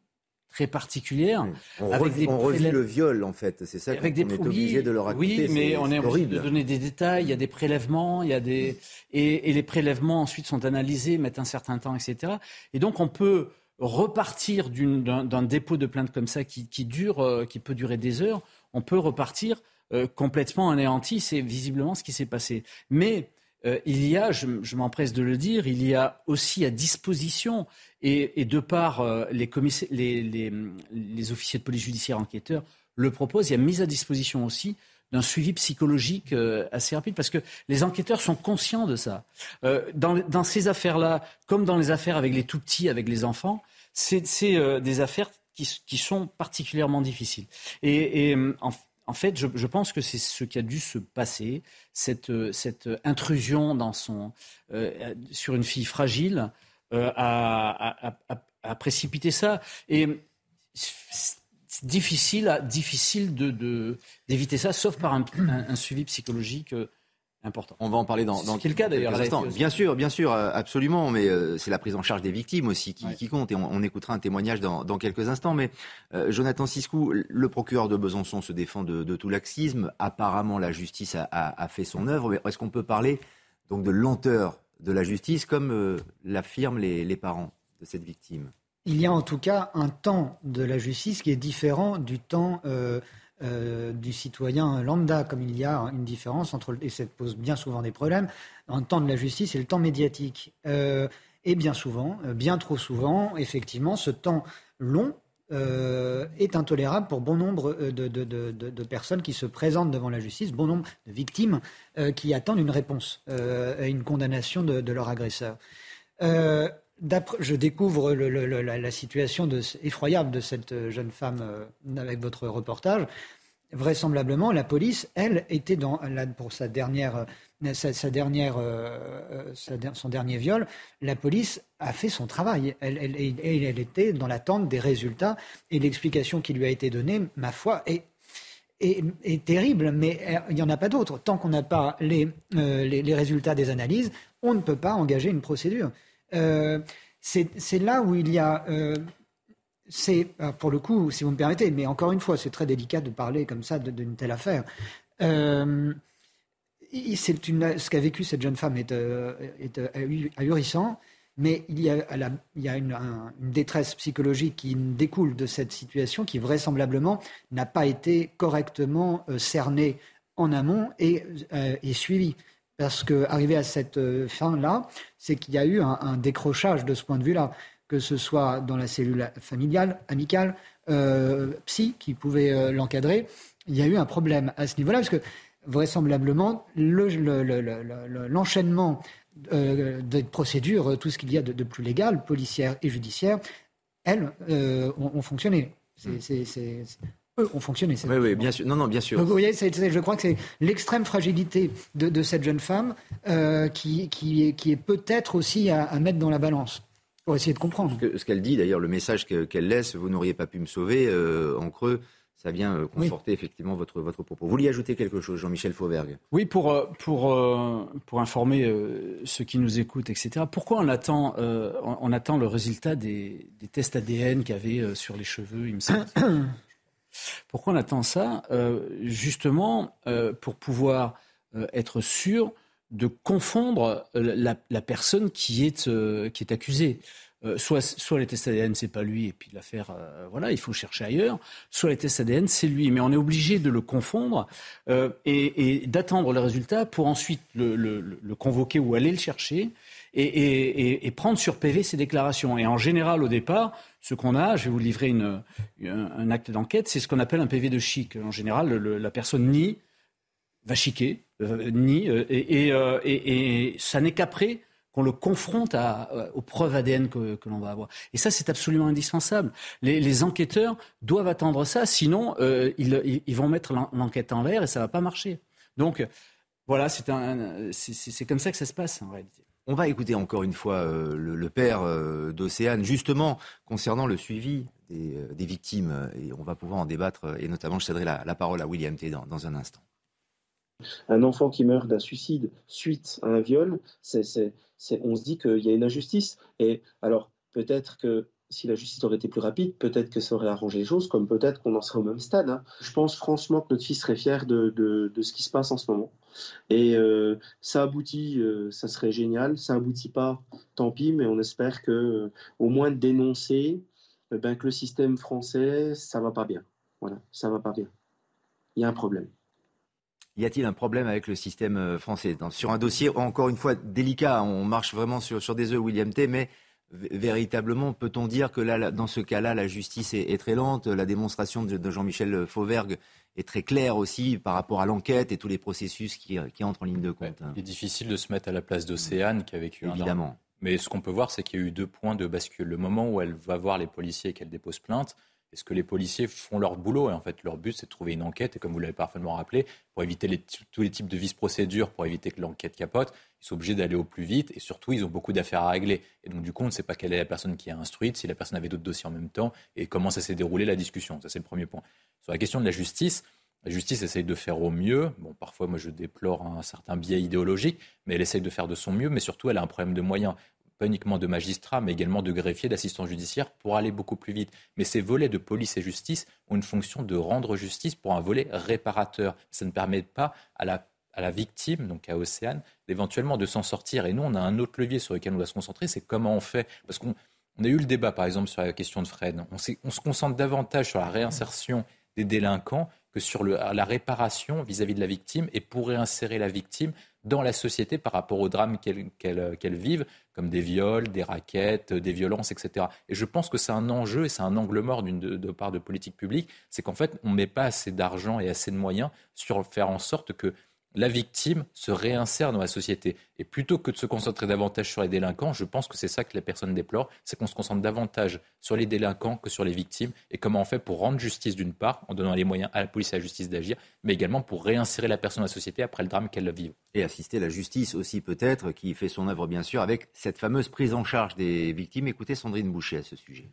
très particulières. On, avec on revit le viol, en fait. C'est ça avec des... est obligé de le raconter. Oui, mais on est obligé de donner des détails. Il y a des prélèvements, il y a des... Et, les prélèvements ensuite sont analysés, mettent un certain temps, etc. Et donc on peut repartir d'un dépôt de plainte comme ça qui, dure, euh, qui peut durer des heures. On peut repartir euh, complètement anéanti. C'est visiblement ce qui s'est passé. Mais euh, il y a, je, m'empresse de le dire, il y a aussi à disposition, et, de par euh, les, les, officiers de police judiciaire enquêteurs le proposent, il y a mise à disposition aussi d'un suivi psychologique euh, assez rapide, parce que les enquêteurs sont conscients de ça. dans, ces affaires-là, comme dans les affaires avec les tout-petits, avec les enfants, c'est des affaires qui, sont particulièrement difficiles. En fait, je, pense que c'est ce qui a dû se passer, cette, cette intrusion dans son, euh, sur une fille fragile euh, a, précipité ça. Et c'est difficile, difficile d'éviter ça, sauf par un, suivi psychologique euh, important. On va en parler dans, dans le cas d'ailleurs. Bien sûr, bien sûr, euh, absolument. Mais euh, c'est la prise en charge des victimes aussi qui, compte. Et on, écoutera un témoignage dans, quelques instants. Mais euh, Jonathan Siscou, le procureur de Besançon se défend de, tout laxisme. Apparemment, la justice a, fait son œuvre. Mais est-ce qu'on peut parler donc de lenteur de la justice, comme l'affirment les, parents de cette victime? Il y a en tout cas un temps de la justice qui est différent du temps euh, du citoyen lambda, comme il y a une différence entre, et ça pose bien souvent des problèmes, le temps de la justice et le temps médiatique. Euh, et bien souvent, euh, bien trop souvent, effectivement, ce temps long est intolérable pour bon nombre de, personnes qui se présentent devant la justice, bon nombre de victimes qui attendent une réponse une condamnation de, leur agresseur. Je découvre la, situation effroyable de cette jeune femme avec votre reportage vraisemblablement, la police, elle, était dans, pour sa dernière, euh, son dernier viol, la police a fait son travail. Elle, était dans l'attente des résultats et l'explication qui lui a été donnée, ma foi, est, terrible, mais euh, il n'y en a pas d'autre. Tant qu'on n'a pas euh, les, résultats des analyses, on ne peut pas engager une procédure. C'est là où il y a c'est, euh, pour le coup, si vous me permettez, mais encore une fois, c'est très délicat de parler comme ça d'une telle affaire. Euh, ce qu'a vécu cette jeune femme est, euh, ahurissant, mais il y a, une, détresse psychologique qui découle de cette situation qui vraisemblablement n'a pas été correctement cernée en amont et suivie. Parce qu'arriver à cette fin-là, c'est qu'il y a eu un, un, décrochage de ce point de vue-là que ce soit dans la cellule familiale, amicale, euh, psy, qui pouvait euh, l'encadrer, il y a eu un problème à ce niveau-là, parce que vraisemblablement, l'enchaînement euh, des procédures, tout ce qu'il y a de, plus légal, policière et judiciaire, elles ont, fonctionné. Eux ont fonctionné. Oui, oui, bien sûr. Non, non, bien sûr. vous voyez, je crois que c'est l'extrême fragilité de, cette jeune femme qui, qui, est peut-être aussi à mettre dans la balance. Pour essayer de comprendre. Ce qu'elle dit, d'ailleurs, le message qu'elle laisse, vous n'auriez pas pu me sauver, euh, en creux, ça vient euh, conforter effectivement votre, votre propos. Vous vouliez ajouter quelque chose, Jean-Michel Fauvergue? Oui, pour, euh, pour, pour informer ceux qui nous écoutent, etc. Pourquoi on attend, on, attend le résultat des, des tests ADN qu'il y avait sur les cheveux, il me semble Pourquoi on attend ça Justement, pour pouvoir être sûr de confondre euh, la, personne qui est, euh, qui est accusée? Euh, soit, soit les tests ADN, c'est pas lui, et puis l'affaire, voilà, il faut chercher ailleurs. Soit les tests ADN, c'est lui. Mais on est obligé de le confondre et, d'attendre le résultat pour ensuite le, convoquer ou aller le chercher et, prendre sur PV ses déclarations. Et en général, au départ, ce qu'on a, je vais vous livrer un, acte d'enquête, c'est ce qu'on appelle un PV de chic. En général, la personne nie va chiquer, euh, ni, euh, euh, et, ça n'est qu'après qu'on le confronte aux preuves ADN que, l'on va avoir. Et ça, c'est absolument indispensable. Les, enquêteurs doivent attendre ça, sinon ils, ils, vont mettre l'enquête en l'air et ça ne va pas marcher. Donc, voilà, c'est comme ça que ça se passe en réalité. On va écouter encore une fois le, père d'Océane, justement concernant le suivi des, victimes, et on va pouvoir en débattre, et notamment je céderai la, parole à William T dans un instant. Un enfant qui meurt d'un suicide suite à un viol, on se dit qu'il y a une injustice. Et alors, peut-être que si la justice aurait été plus rapide, peut-être que ça aurait arrangé les choses, comme peut-être qu'on en serait au même stade. Hein. Je pense franchement que notre fils serait fier de, ce qui se passe en ce moment. Et euh, ça aboutit, euh, ça serait génial. Ça aboutit pas, tant pis, mais on espère que euh, au moins dénoncer ben, que le système français, ça va pas bien. Voilà, ça va pas bien. Il y a un problème. Y a-t-il un problème avec le système français? Sur un dossier, encore une fois, délicat, on marche vraiment sur, sur des œufs, William T., mais véritablement, peut-on dire que là, dans ce cas-là, la justice est, très lente La démonstration de, Jean-Michel Fauvergue est très claire aussi par rapport à l'enquête et tous les processus qui, entrent en ligne de compte. il est difficile de se mettre à la place d'Océane qui a vécu Évidemment. un Mais ce qu'on peut voir, c'est qu'il y a eu deux points de bascule. Le moment où elle va voir les policiers et qu'elle dépose plainte, est-ce que les policiers font leur boulot Et en fait, leur but, c'est de trouver une enquête. Et comme vous l'avez parfaitement rappelé, pour éviter tous les types de vice-procédures, pour éviter que l'enquête capote, ils sont obligés d'aller au plus vite. Et surtout, ils ont beaucoup d'affaires à régler. Et donc, du coup, on ne sait pas quelle est la personne qui est instruite, si la personne avait d'autres dossiers en même temps, et comment ça s'est déroulé la discussion. Ça, c'est le premier point. Sur la question de la justice, La justice essaye de faire au mieux. Bon, parfois, moi, je déplore un certain biais idéologique, mais elle essaye de faire de son mieux. Mais surtout, elle a un problème de moyens pas uniquement de magistrats, mais également de greffiers, d'assistants judiciaires, pour aller beaucoup plus vite. Mais ces volets de police et justice ont une fonction de rendre justice pour un volet réparateur. Ça ne permet pas à la, à la victime, donc à Océane, d'éventuellement de s'en sortir. Et nous, on a un autre levier sur lequel on doit se concentrer, c'est comment on fait. Parce qu'on a eu le débat, par exemple, sur la question de Fred. On, on se concentre davantage sur la réinsertion des délinquants que sur la réparation vis-à-vis de la victime et pour réinsérer la victime dans la société par rapport aux drames qu'elles vivent, comme des viols, des raquettes, des violences, etc. Et je pense que c'est un enjeu et c'est un angle mort d'une de, de, part de politique publique, c'est qu'en fait, on ne met pas assez d'argent et assez de moyens sur faire en sorte que la victime se réinsère dans la société. Et plutôt que de se concentrer davantage sur les délinquants, je pense que c'est ça que les personnes déplorent, c'est qu'on se concentre davantage sur les délinquants que sur les victimes. Et comment on fait pour rendre justice d'une part, en donnant les moyens à la police et à la justice d'agir, mais également pour réinsérer la personne dans la société après le drame qu'elle vive. Et assister la justice aussi peut-être, qui fait son œuvre bien sûr avec cette fameuse prise en charge des victimes. Écoutez Sandrine Boucher à ce sujet.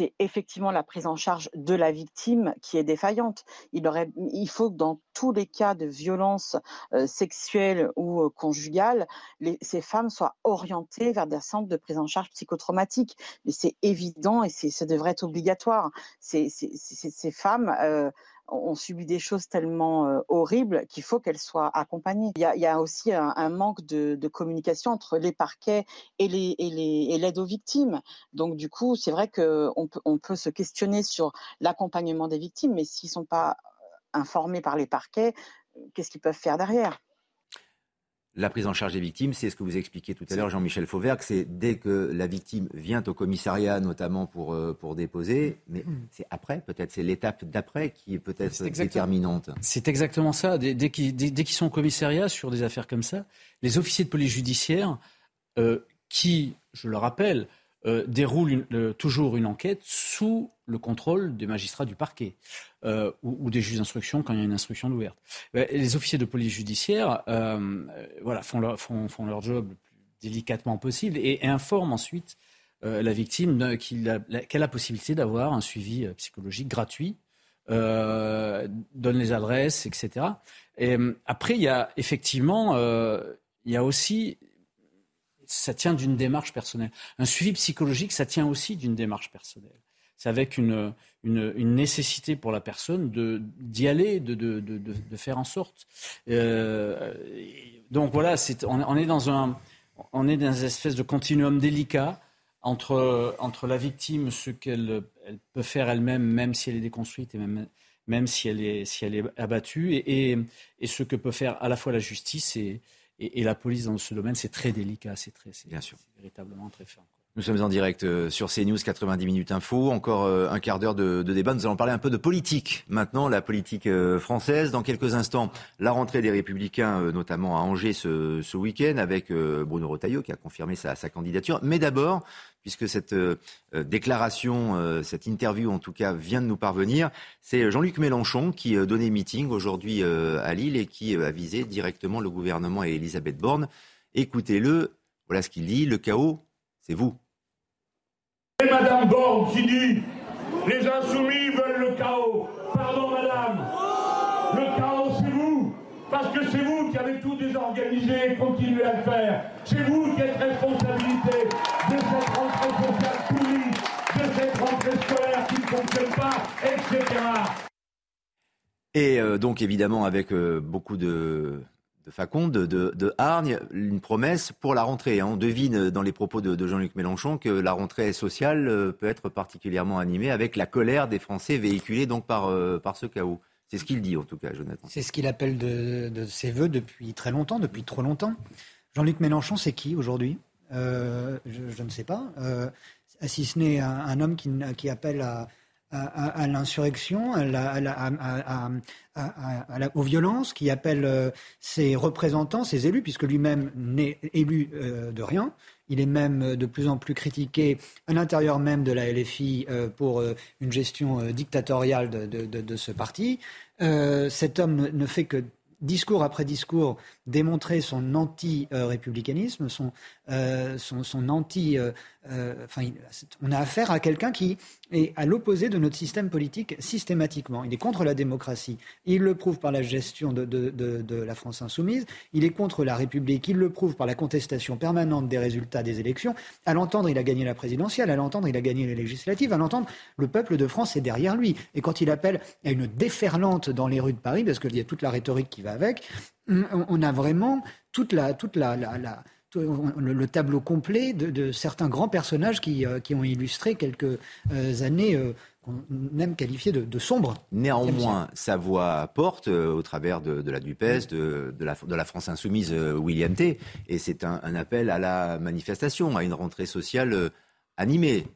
C'est effectivement la prise en charge de la victime qui est défaillante. Il, faut que dans tous les cas de violence euh, sexuelle ou euh, conjugale, ces femmes soient orientées vers des centres de prise en charge psychotraumatique. Mais c'est évident et ça devrait être obligatoire. Ces femmes euh, ont subi des choses tellement euh, horribles qu'il faut qu'elles soient accompagnées. Il y a, aussi un, manque de, communication entre les parquets et l'aide aux victimes. Donc du coup, c'est vrai qu'on peut, on peut se questionner sur l'accompagnement des victimes, mais s'ils sont pas informés par les parquets, qu'est-ce qu'ils peuvent faire derrière? La prise en charge des victimes, c'est ce que vous expliquiez tout à l'heure, Jean-Michel Fauvert, que c'est dès que la victime vient au commissariat, notamment pour, euh, pour déposer, mais mm. c'est après, peut-être, c'est l'étape d'après qui est peut-être déterminante. C'est exactement ça. Dès, dès qu'ils sont au commissariat sur des affaires comme ça, les officiers de police judiciaire, euh, qui, je le rappelle, euh, déroulent une, euh, toujours une enquête sous le contrôle des magistrats du parquet euh, ou, des juges d'instruction quand il y a une instruction ouverte. Les officiers de police judiciaire voilà, font, leur, font, font, leur job le plus délicatement possible et, informent ensuite la victime qu'elle a, la possibilité d'avoir un suivi psychologique gratuit, donne les adresses, etc. Et après, il y a effectivement, il y a aussi ça tient d'une démarche personnelle. Un suivi psychologique, ça tient aussi d'une démarche personnelle c'est avec une, une, nécessité pour la personne d'y aller, de, de, de, faire en sorte. Euh, donc voilà, est, on, est dans un, on est dans une espèce de continuum délicat entre, entre la victime, ce qu'elle elle peut faire elle-même, même si elle est déconstruite et même, même si, elle est, si elle est abattue, et, et, et ce que peut faire à la fois la justice et, et, et la police dans ce domaine. C'est très délicat, c'est véritablement très fin. Nous sommes en direct euh, sur CNews 90 minutes info. Encore euh, un quart d'heure de, de, débat. Nous allons parler un peu de politique maintenant, la politique euh, française. Dans quelques instants, la rentrée des Républicains, notamment à Angers ce, ce week-end, avec Bruno Retailleau qui a confirmé sa, sa candidature. Mais d'abord, puisque cette déclaration, cette interview en tout cas vient de nous parvenir, c'est Jean-Luc Mélenchon qui donnait meeting aujourd'hui à Lille et qui a visé directement le gouvernement et Elisabeth Borne. Écoutez-le. Voilà ce qu'il dit. Le chaos c'est vous. Et Madame Borne qui dit les insoumis veulent le chaos. Pardon, Madame. Le chaos, c'est vous. Parce que c'est vous qui avez tout désorganisé et continuez à le faire. C'est vous qui êtes responsabilité cette rentrée scolaire qui ne fonctionne pas, etc. Et euh, donc, évidemment, avec euh, beaucoup de de Faconde, de, de, Hargne, une promesse pour la rentrée. Hein. On devine dans les propos de, de Jean-Luc Mélenchon que la rentrée sociale euh, peut être particulièrement animée avec la colère des Français véhiculée donc par, euh, par ce chaos. C'est ce qu'il dit en tout cas, Jonathan. C'est ce qu'il appelle de, de, ses voeux depuis très longtemps, depuis trop longtemps. Jean-Luc Mélenchon, c'est qui aujourd'hui? Euh, je, je, ne sais pas. Euh, si ce n'est un, homme qui, appelle à, l'insurrection, aux violences, qui appelle euh, ses représentants, ses élus, puisque lui-même n'est élu euh, de rien. Il est même euh, de plus en plus critiqué à l'intérieur même de la LFI pour une gestion dictatoriale de, ce parti. cet homme ne fait que discours après discours, démontrer son anti-républicanisme, son, anti. Enfin, on a affaire à quelqu'un qui est à l'opposé de notre système politique systématiquement. Il est contre la démocratie. Il le prouve par la gestion de, la France insoumise. Il est contre la République. Il le prouve par la contestation permanente des résultats des élections. À l'entendre, il a gagné la présidentielle. À l'entendre, il a gagné les législatives. À l'entendre, le peuple de France est derrière lui. Et quand il appelle à une déferlante dans les rues de Paris, parce qu'il y a toute la rhétorique qui va avec, on a vraiment toute la, toute la, le, tableau complet de, certains grands personnages qui, euh, qui ont illustré quelques euh, années euh, qu'on aime qualifier de, de sombres. Néanmoins, sa voix porte au travers de, la DUPES, de, la, de la France insoumise William T. Et c'est un, un, appel à la manifestation, à une rentrée sociale animée.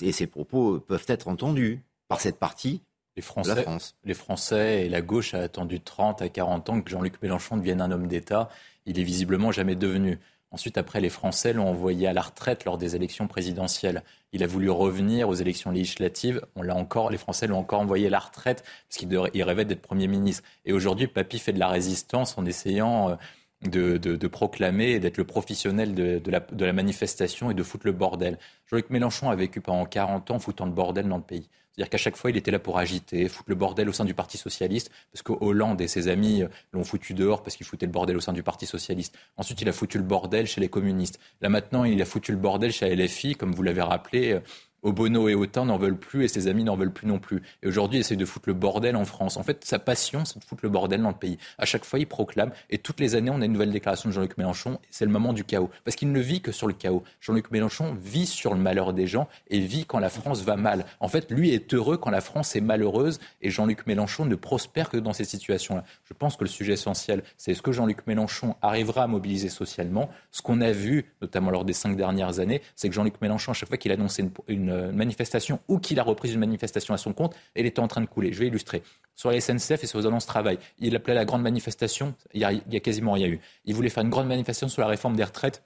et ces propos peuvent être entendus par cette partie les Français, les Français et la gauche a attendu 30 à 40 ans que Jean-Luc Mélenchon devienne un homme d'État. Il est visiblement jamais devenu. Ensuite, après, les Français l'ont envoyé à la retraite lors des élections présidentielles. Il a voulu revenir aux élections législatives. On l'a encore, les Français l'ont encore envoyé à la retraite parce qu'il rêvait d'être Premier ministre. Et aujourd'hui, Papy fait de la résistance en essayant euh, de, proclamer et d'être le professionnel de, la, de la manifestation et de foutre le bordel. Jean-Luc Mélenchon a vécu pendant 40 ans foutant le bordel dans le pays. C'est-à-dire qu'à chaque fois, il était là pour agiter, foutre le bordel au sein du Parti socialiste, parce que Hollande et ses amis l'ont foutu dehors parce qu'il foutait le bordel au sein du Parti socialiste. Ensuite, il a foutu le bordel chez les communistes. Là maintenant, il a foutu le bordel chez LFI, comme vous l'avez rappelé. Obono et Autain n'en veulent plus et ses amis n'en veulent plus non plus. Et aujourd'hui, il essaie de foutre le bordel en France. En fait, sa passion, c'est de foutre le bordel dans le pays. À chaque fois, il proclame. Et toutes les années, on a une nouvelle déclaration de Jean-Luc Mélenchon. C'est le moment du chaos. Parce qu'il ne vit que sur le chaos. Jean-Luc Mélenchon vit sur le malheur des gens et vit quand la France va mal. En fait, lui est heureux quand la France est malheureuse et Jean-Luc Mélenchon ne prospère que dans ces situations-là. Je pense que le sujet essentiel, c'est ce que Jean-Luc Mélenchon arrivera à mobiliser socialement. Ce qu'on a vu, notamment lors des cinq dernières années, c'est que Jean-Luc Mélenchon, à chaque fois qu'il annonçait une, une manifestation, ou qu'il a repris une manifestation à son compte, elle était en train de couler. Je vais illustrer. Sur la SNCF et sur les annonces travail, il appelait la grande manifestation, il y, a, il y a quasiment rien eu. Il voulait faire une grande manifestation sur la réforme des retraites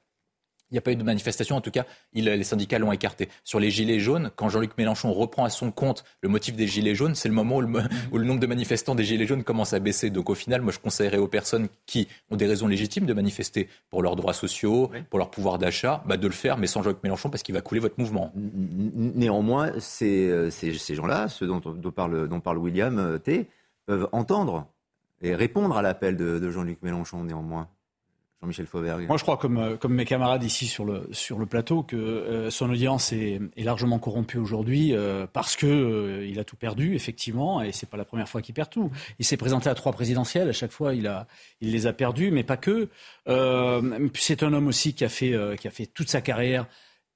il n'y a pas eu de manifestation, en tout cas, les syndicats l'ont écarté. Sur les gilets jaunes, quand Jean-Luc Mélenchon reprend à son compte le motif des gilets jaunes, c'est le moment où le, nombre de manifestants des gilets jaunes commence à baisser. Donc au final, moi je conseillerais aux personnes qui ont des raisons légitimes de manifester pour leurs droits sociaux, pour leur pouvoir d'achat, bah, de le faire, mais sans Jean-Luc Mélenchon parce qu'il va couler votre mouvement. Néanmoins, ces, ces, gens-là, ceux dont, parle, dont parle William euh, T, peuvent entendre et répondre à l'appel de Jean-Luc Mélenchon néanmoins. Jean-Michel Fauvergue. Moi, je crois, comme, euh, comme mes camarades ici sur le, sur le plateau, que euh, son audience est, largement corrompue aujourd'hui euh, parce que il a tout perdu, effectivement, et c'est pas la première fois qu'il perd tout. Il s'est présenté à trois présidentielles, à chaque fois, il, a, il les a perdus, mais pas que. c'est un homme aussi qui a fait, qui a fait toute sa carrière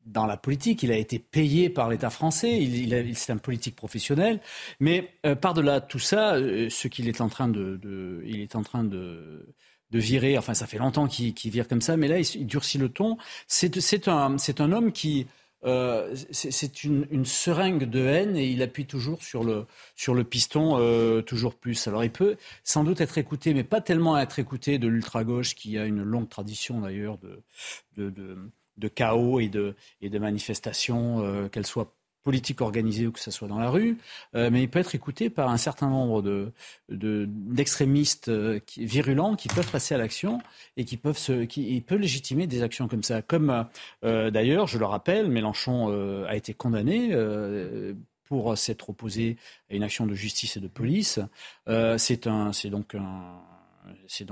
dans la politique. Il a été payé par l'État français. Il, il, c'est un politique professionnel. Mais par-delà tout ça, ce qu'il est en train de, de, il est en train de de virer. Enfin, ça fait longtemps qu'il vire comme ça, mais là, il, durcit le ton. C'est un, un homme qui. Euh, c'est une, une, seringue de haine et il appuie toujours sur le, sur le piston euh, toujours plus. Alors il peut sans doute être écouté, mais pas tellement être écouté de l'ultra-gauche qui a une longue tradition d'ailleurs de, de, de, de, chaos et de, et de manifestations, euh, qu'elles soient politique organisée ou que ce soit dans la rue, euh, mais il peut être écouté par un certain nombre de, d'extrémistes euh, virulents qui peuvent passer à l'action et qui peuvent se, qui il peut légitimer des actions comme ça. Comme euh, d'ailleurs, je le rappelle, Mélenchon a été condamné pour s'être opposé à une action de justice et de police. c'est un, c'est donc un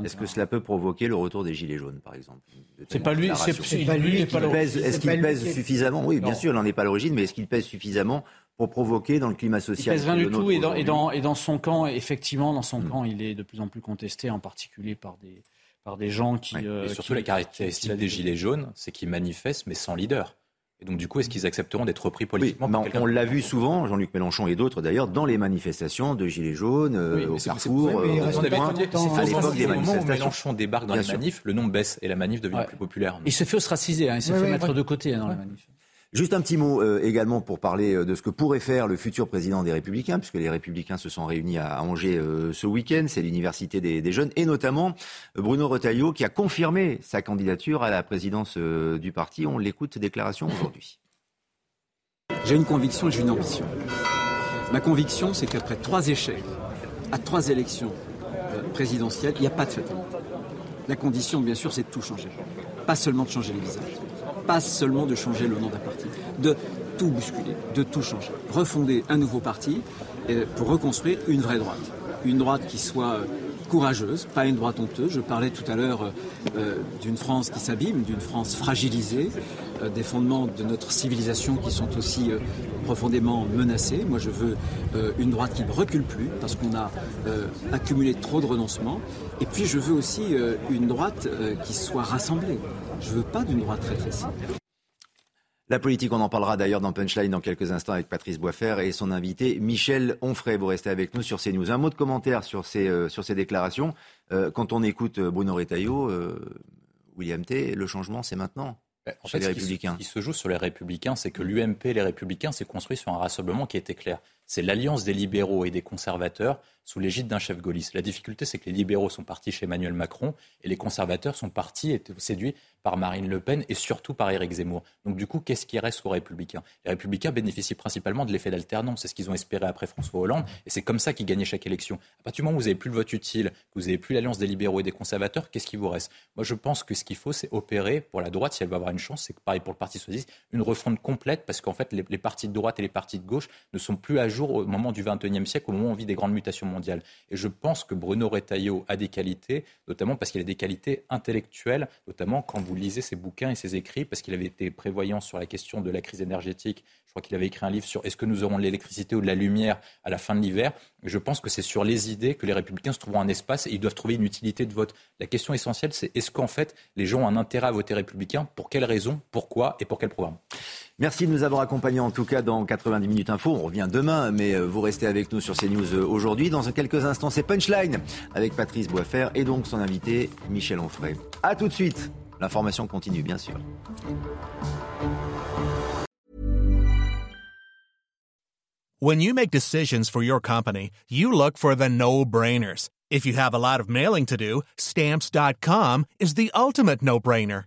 est-ce que cela peut provoquer le retour des Gilets jaunes, par exemple C'est pas lui, c'est pas lui. Est-ce qu'il pèse, suffisamment Oui, bien sûr, il n'en est pas l'origine, mais est-ce qu'il pèse suffisamment pour provoquer dans le climat social Il pèse rien du tout, et dans, et, dans, son camp, effectivement, dans son hmm. camp, il est de plus en plus contesté, en particulier par des, par des gens qui. Euh, et surtout, la caractéristique des Gilets jaunes, c'est qu'ils manifestent, mais sans leader. Et donc, du coup, est-ce qu'ils accepteront d'être repris politiquement On l'a vu souvent, Jean-Luc Mélenchon et d'autres d'ailleurs, dans les manifestations de Gilets jaunes, euh, au Carrefour, euh, à l'époque des manifestations. Mélenchon débarque dans les manifs, le nombre baisse et la manif devient plus populaire. Il se fait ostraciser, hein, il se fait mettre de côté hein, dans les manifs. Juste un petit mot euh, également pour parler euh, de ce que pourrait faire le futur président des Républicains, puisque les Républicains se sont réunis à Angers euh, ce week-end. C'est l'université des, jeunes, et notamment Bruno Retailleau qui a confirmé sa candidature à la présidence du parti. On l'écoute, déclaration aujourd'hui. J'ai une conviction et j'ai une ambition. Ma conviction, c'est qu'après trois échecs, à trois élections, euh, présidentielle, il n'y a pas de fatalité. La condition, bien sûr, c'est de tout changer. Pas seulement de changer les visages, pas seulement de changer le nom d'un parti, de tout bousculer, de tout changer. Refonder un nouveau parti euh, pour reconstruire une vraie droite. Une droite qui soit euh, courageuse, pas une droite honteuse. Je parlais tout à l'heure euh, d'une France qui s'abîme, d'une France fragilisée, des fondements de notre civilisation qui sont aussi profondément menacés. Moi, je veux une droite qui ne recule plus parce qu'on a accumulé trop de renoncements. Et puis, je veux aussi une droite qui soit rassemblée. Je veux pas d'une droite rétrécie. La politique, on en parlera d'ailleurs dans Punchline dans quelques instants avec Patrice Boisfer et son invité Michel Onfray. Vous restez avec nous sur CNews. Un mot de commentaire sur ces, euh, sur ces déclarations. Euh, quand on écoute euh, Bruno Retailleau, euh, William T, le changement, c'est maintenant. Ben, En chez fait, les ce qui, se- Républicains. ce qui se joue sur les Républicains, c'est que l'UMP et les Républicains s'est construit sur un rassemblement qui était clair. C'est l'alliance des libéraux et des conservateurs sous l'égide d'un chef gaulliste. La difficulté, c'est que les libéraux sont partis chez Emmanuel Macron et les conservateurs sont partis et séduits par Marine Le Pen et surtout par Éric Zemmour. Donc du coup, qu'est-ce qui reste aux Républicains? Les Républicains bénéficient principalement de l'effet d'alternance. C'est ce qu'ils ont espéré après François Hollande et c'est comme ça qu'ils gagnaient chaque élection. À partir du moment où vous n'avez plus le vote utile, que vous n'avez plus l'alliance des libéraux et des conservateurs, qu'est-ce qui vous reste? Moi, je pense que ce qu'il faut, c'est opérer pour la droite, si elle va avoir une chance, c'est pareil pour le Parti socialiste, une refonte complète parce qu'en fait, les, les partis de droite et les partis de gauche ne sont plus à jour au moment du XXIe siècle, au moment où on vit des grandes mutations mondiales. Et je pense que Bruno Retailleau a des qualités, notamment parce qu'il a des qualités intellectuelles, notamment quand vous lisez ses bouquins et ses écrits, parce qu'il avait été prévoyant sur la question de la crise énergétique. Je crois qu'il avait écrit un livre sur est-ce que nous aurons de l'électricité ou de la lumière à la fin de l'hiver? Je pense que c'est sur les idées que les républicains se trouveront un espace et ils doivent trouver une utilité de vote. La question essentielle, c'est est-ce qu'en fait les gens ont un intérêt à voter républicain? Pour quelles raisons Pourquoi? Et pour quel programme? Merci de nous avoir accompagnés en tout cas dans 90 minutes info. On revient demain, mais euh, vous restez avec nous sur CNews euh, aujourd'hui. Dans quelques instants, c'est Punchline avec Patrice Boisfer et donc son invité Michel Onfray. A tout de suite. L'information continue, bien sûr. When you make decisions for your company, you look for the no-brainers. If you have a lot of mailing to do, stamps.com is the ultimate no-brainer.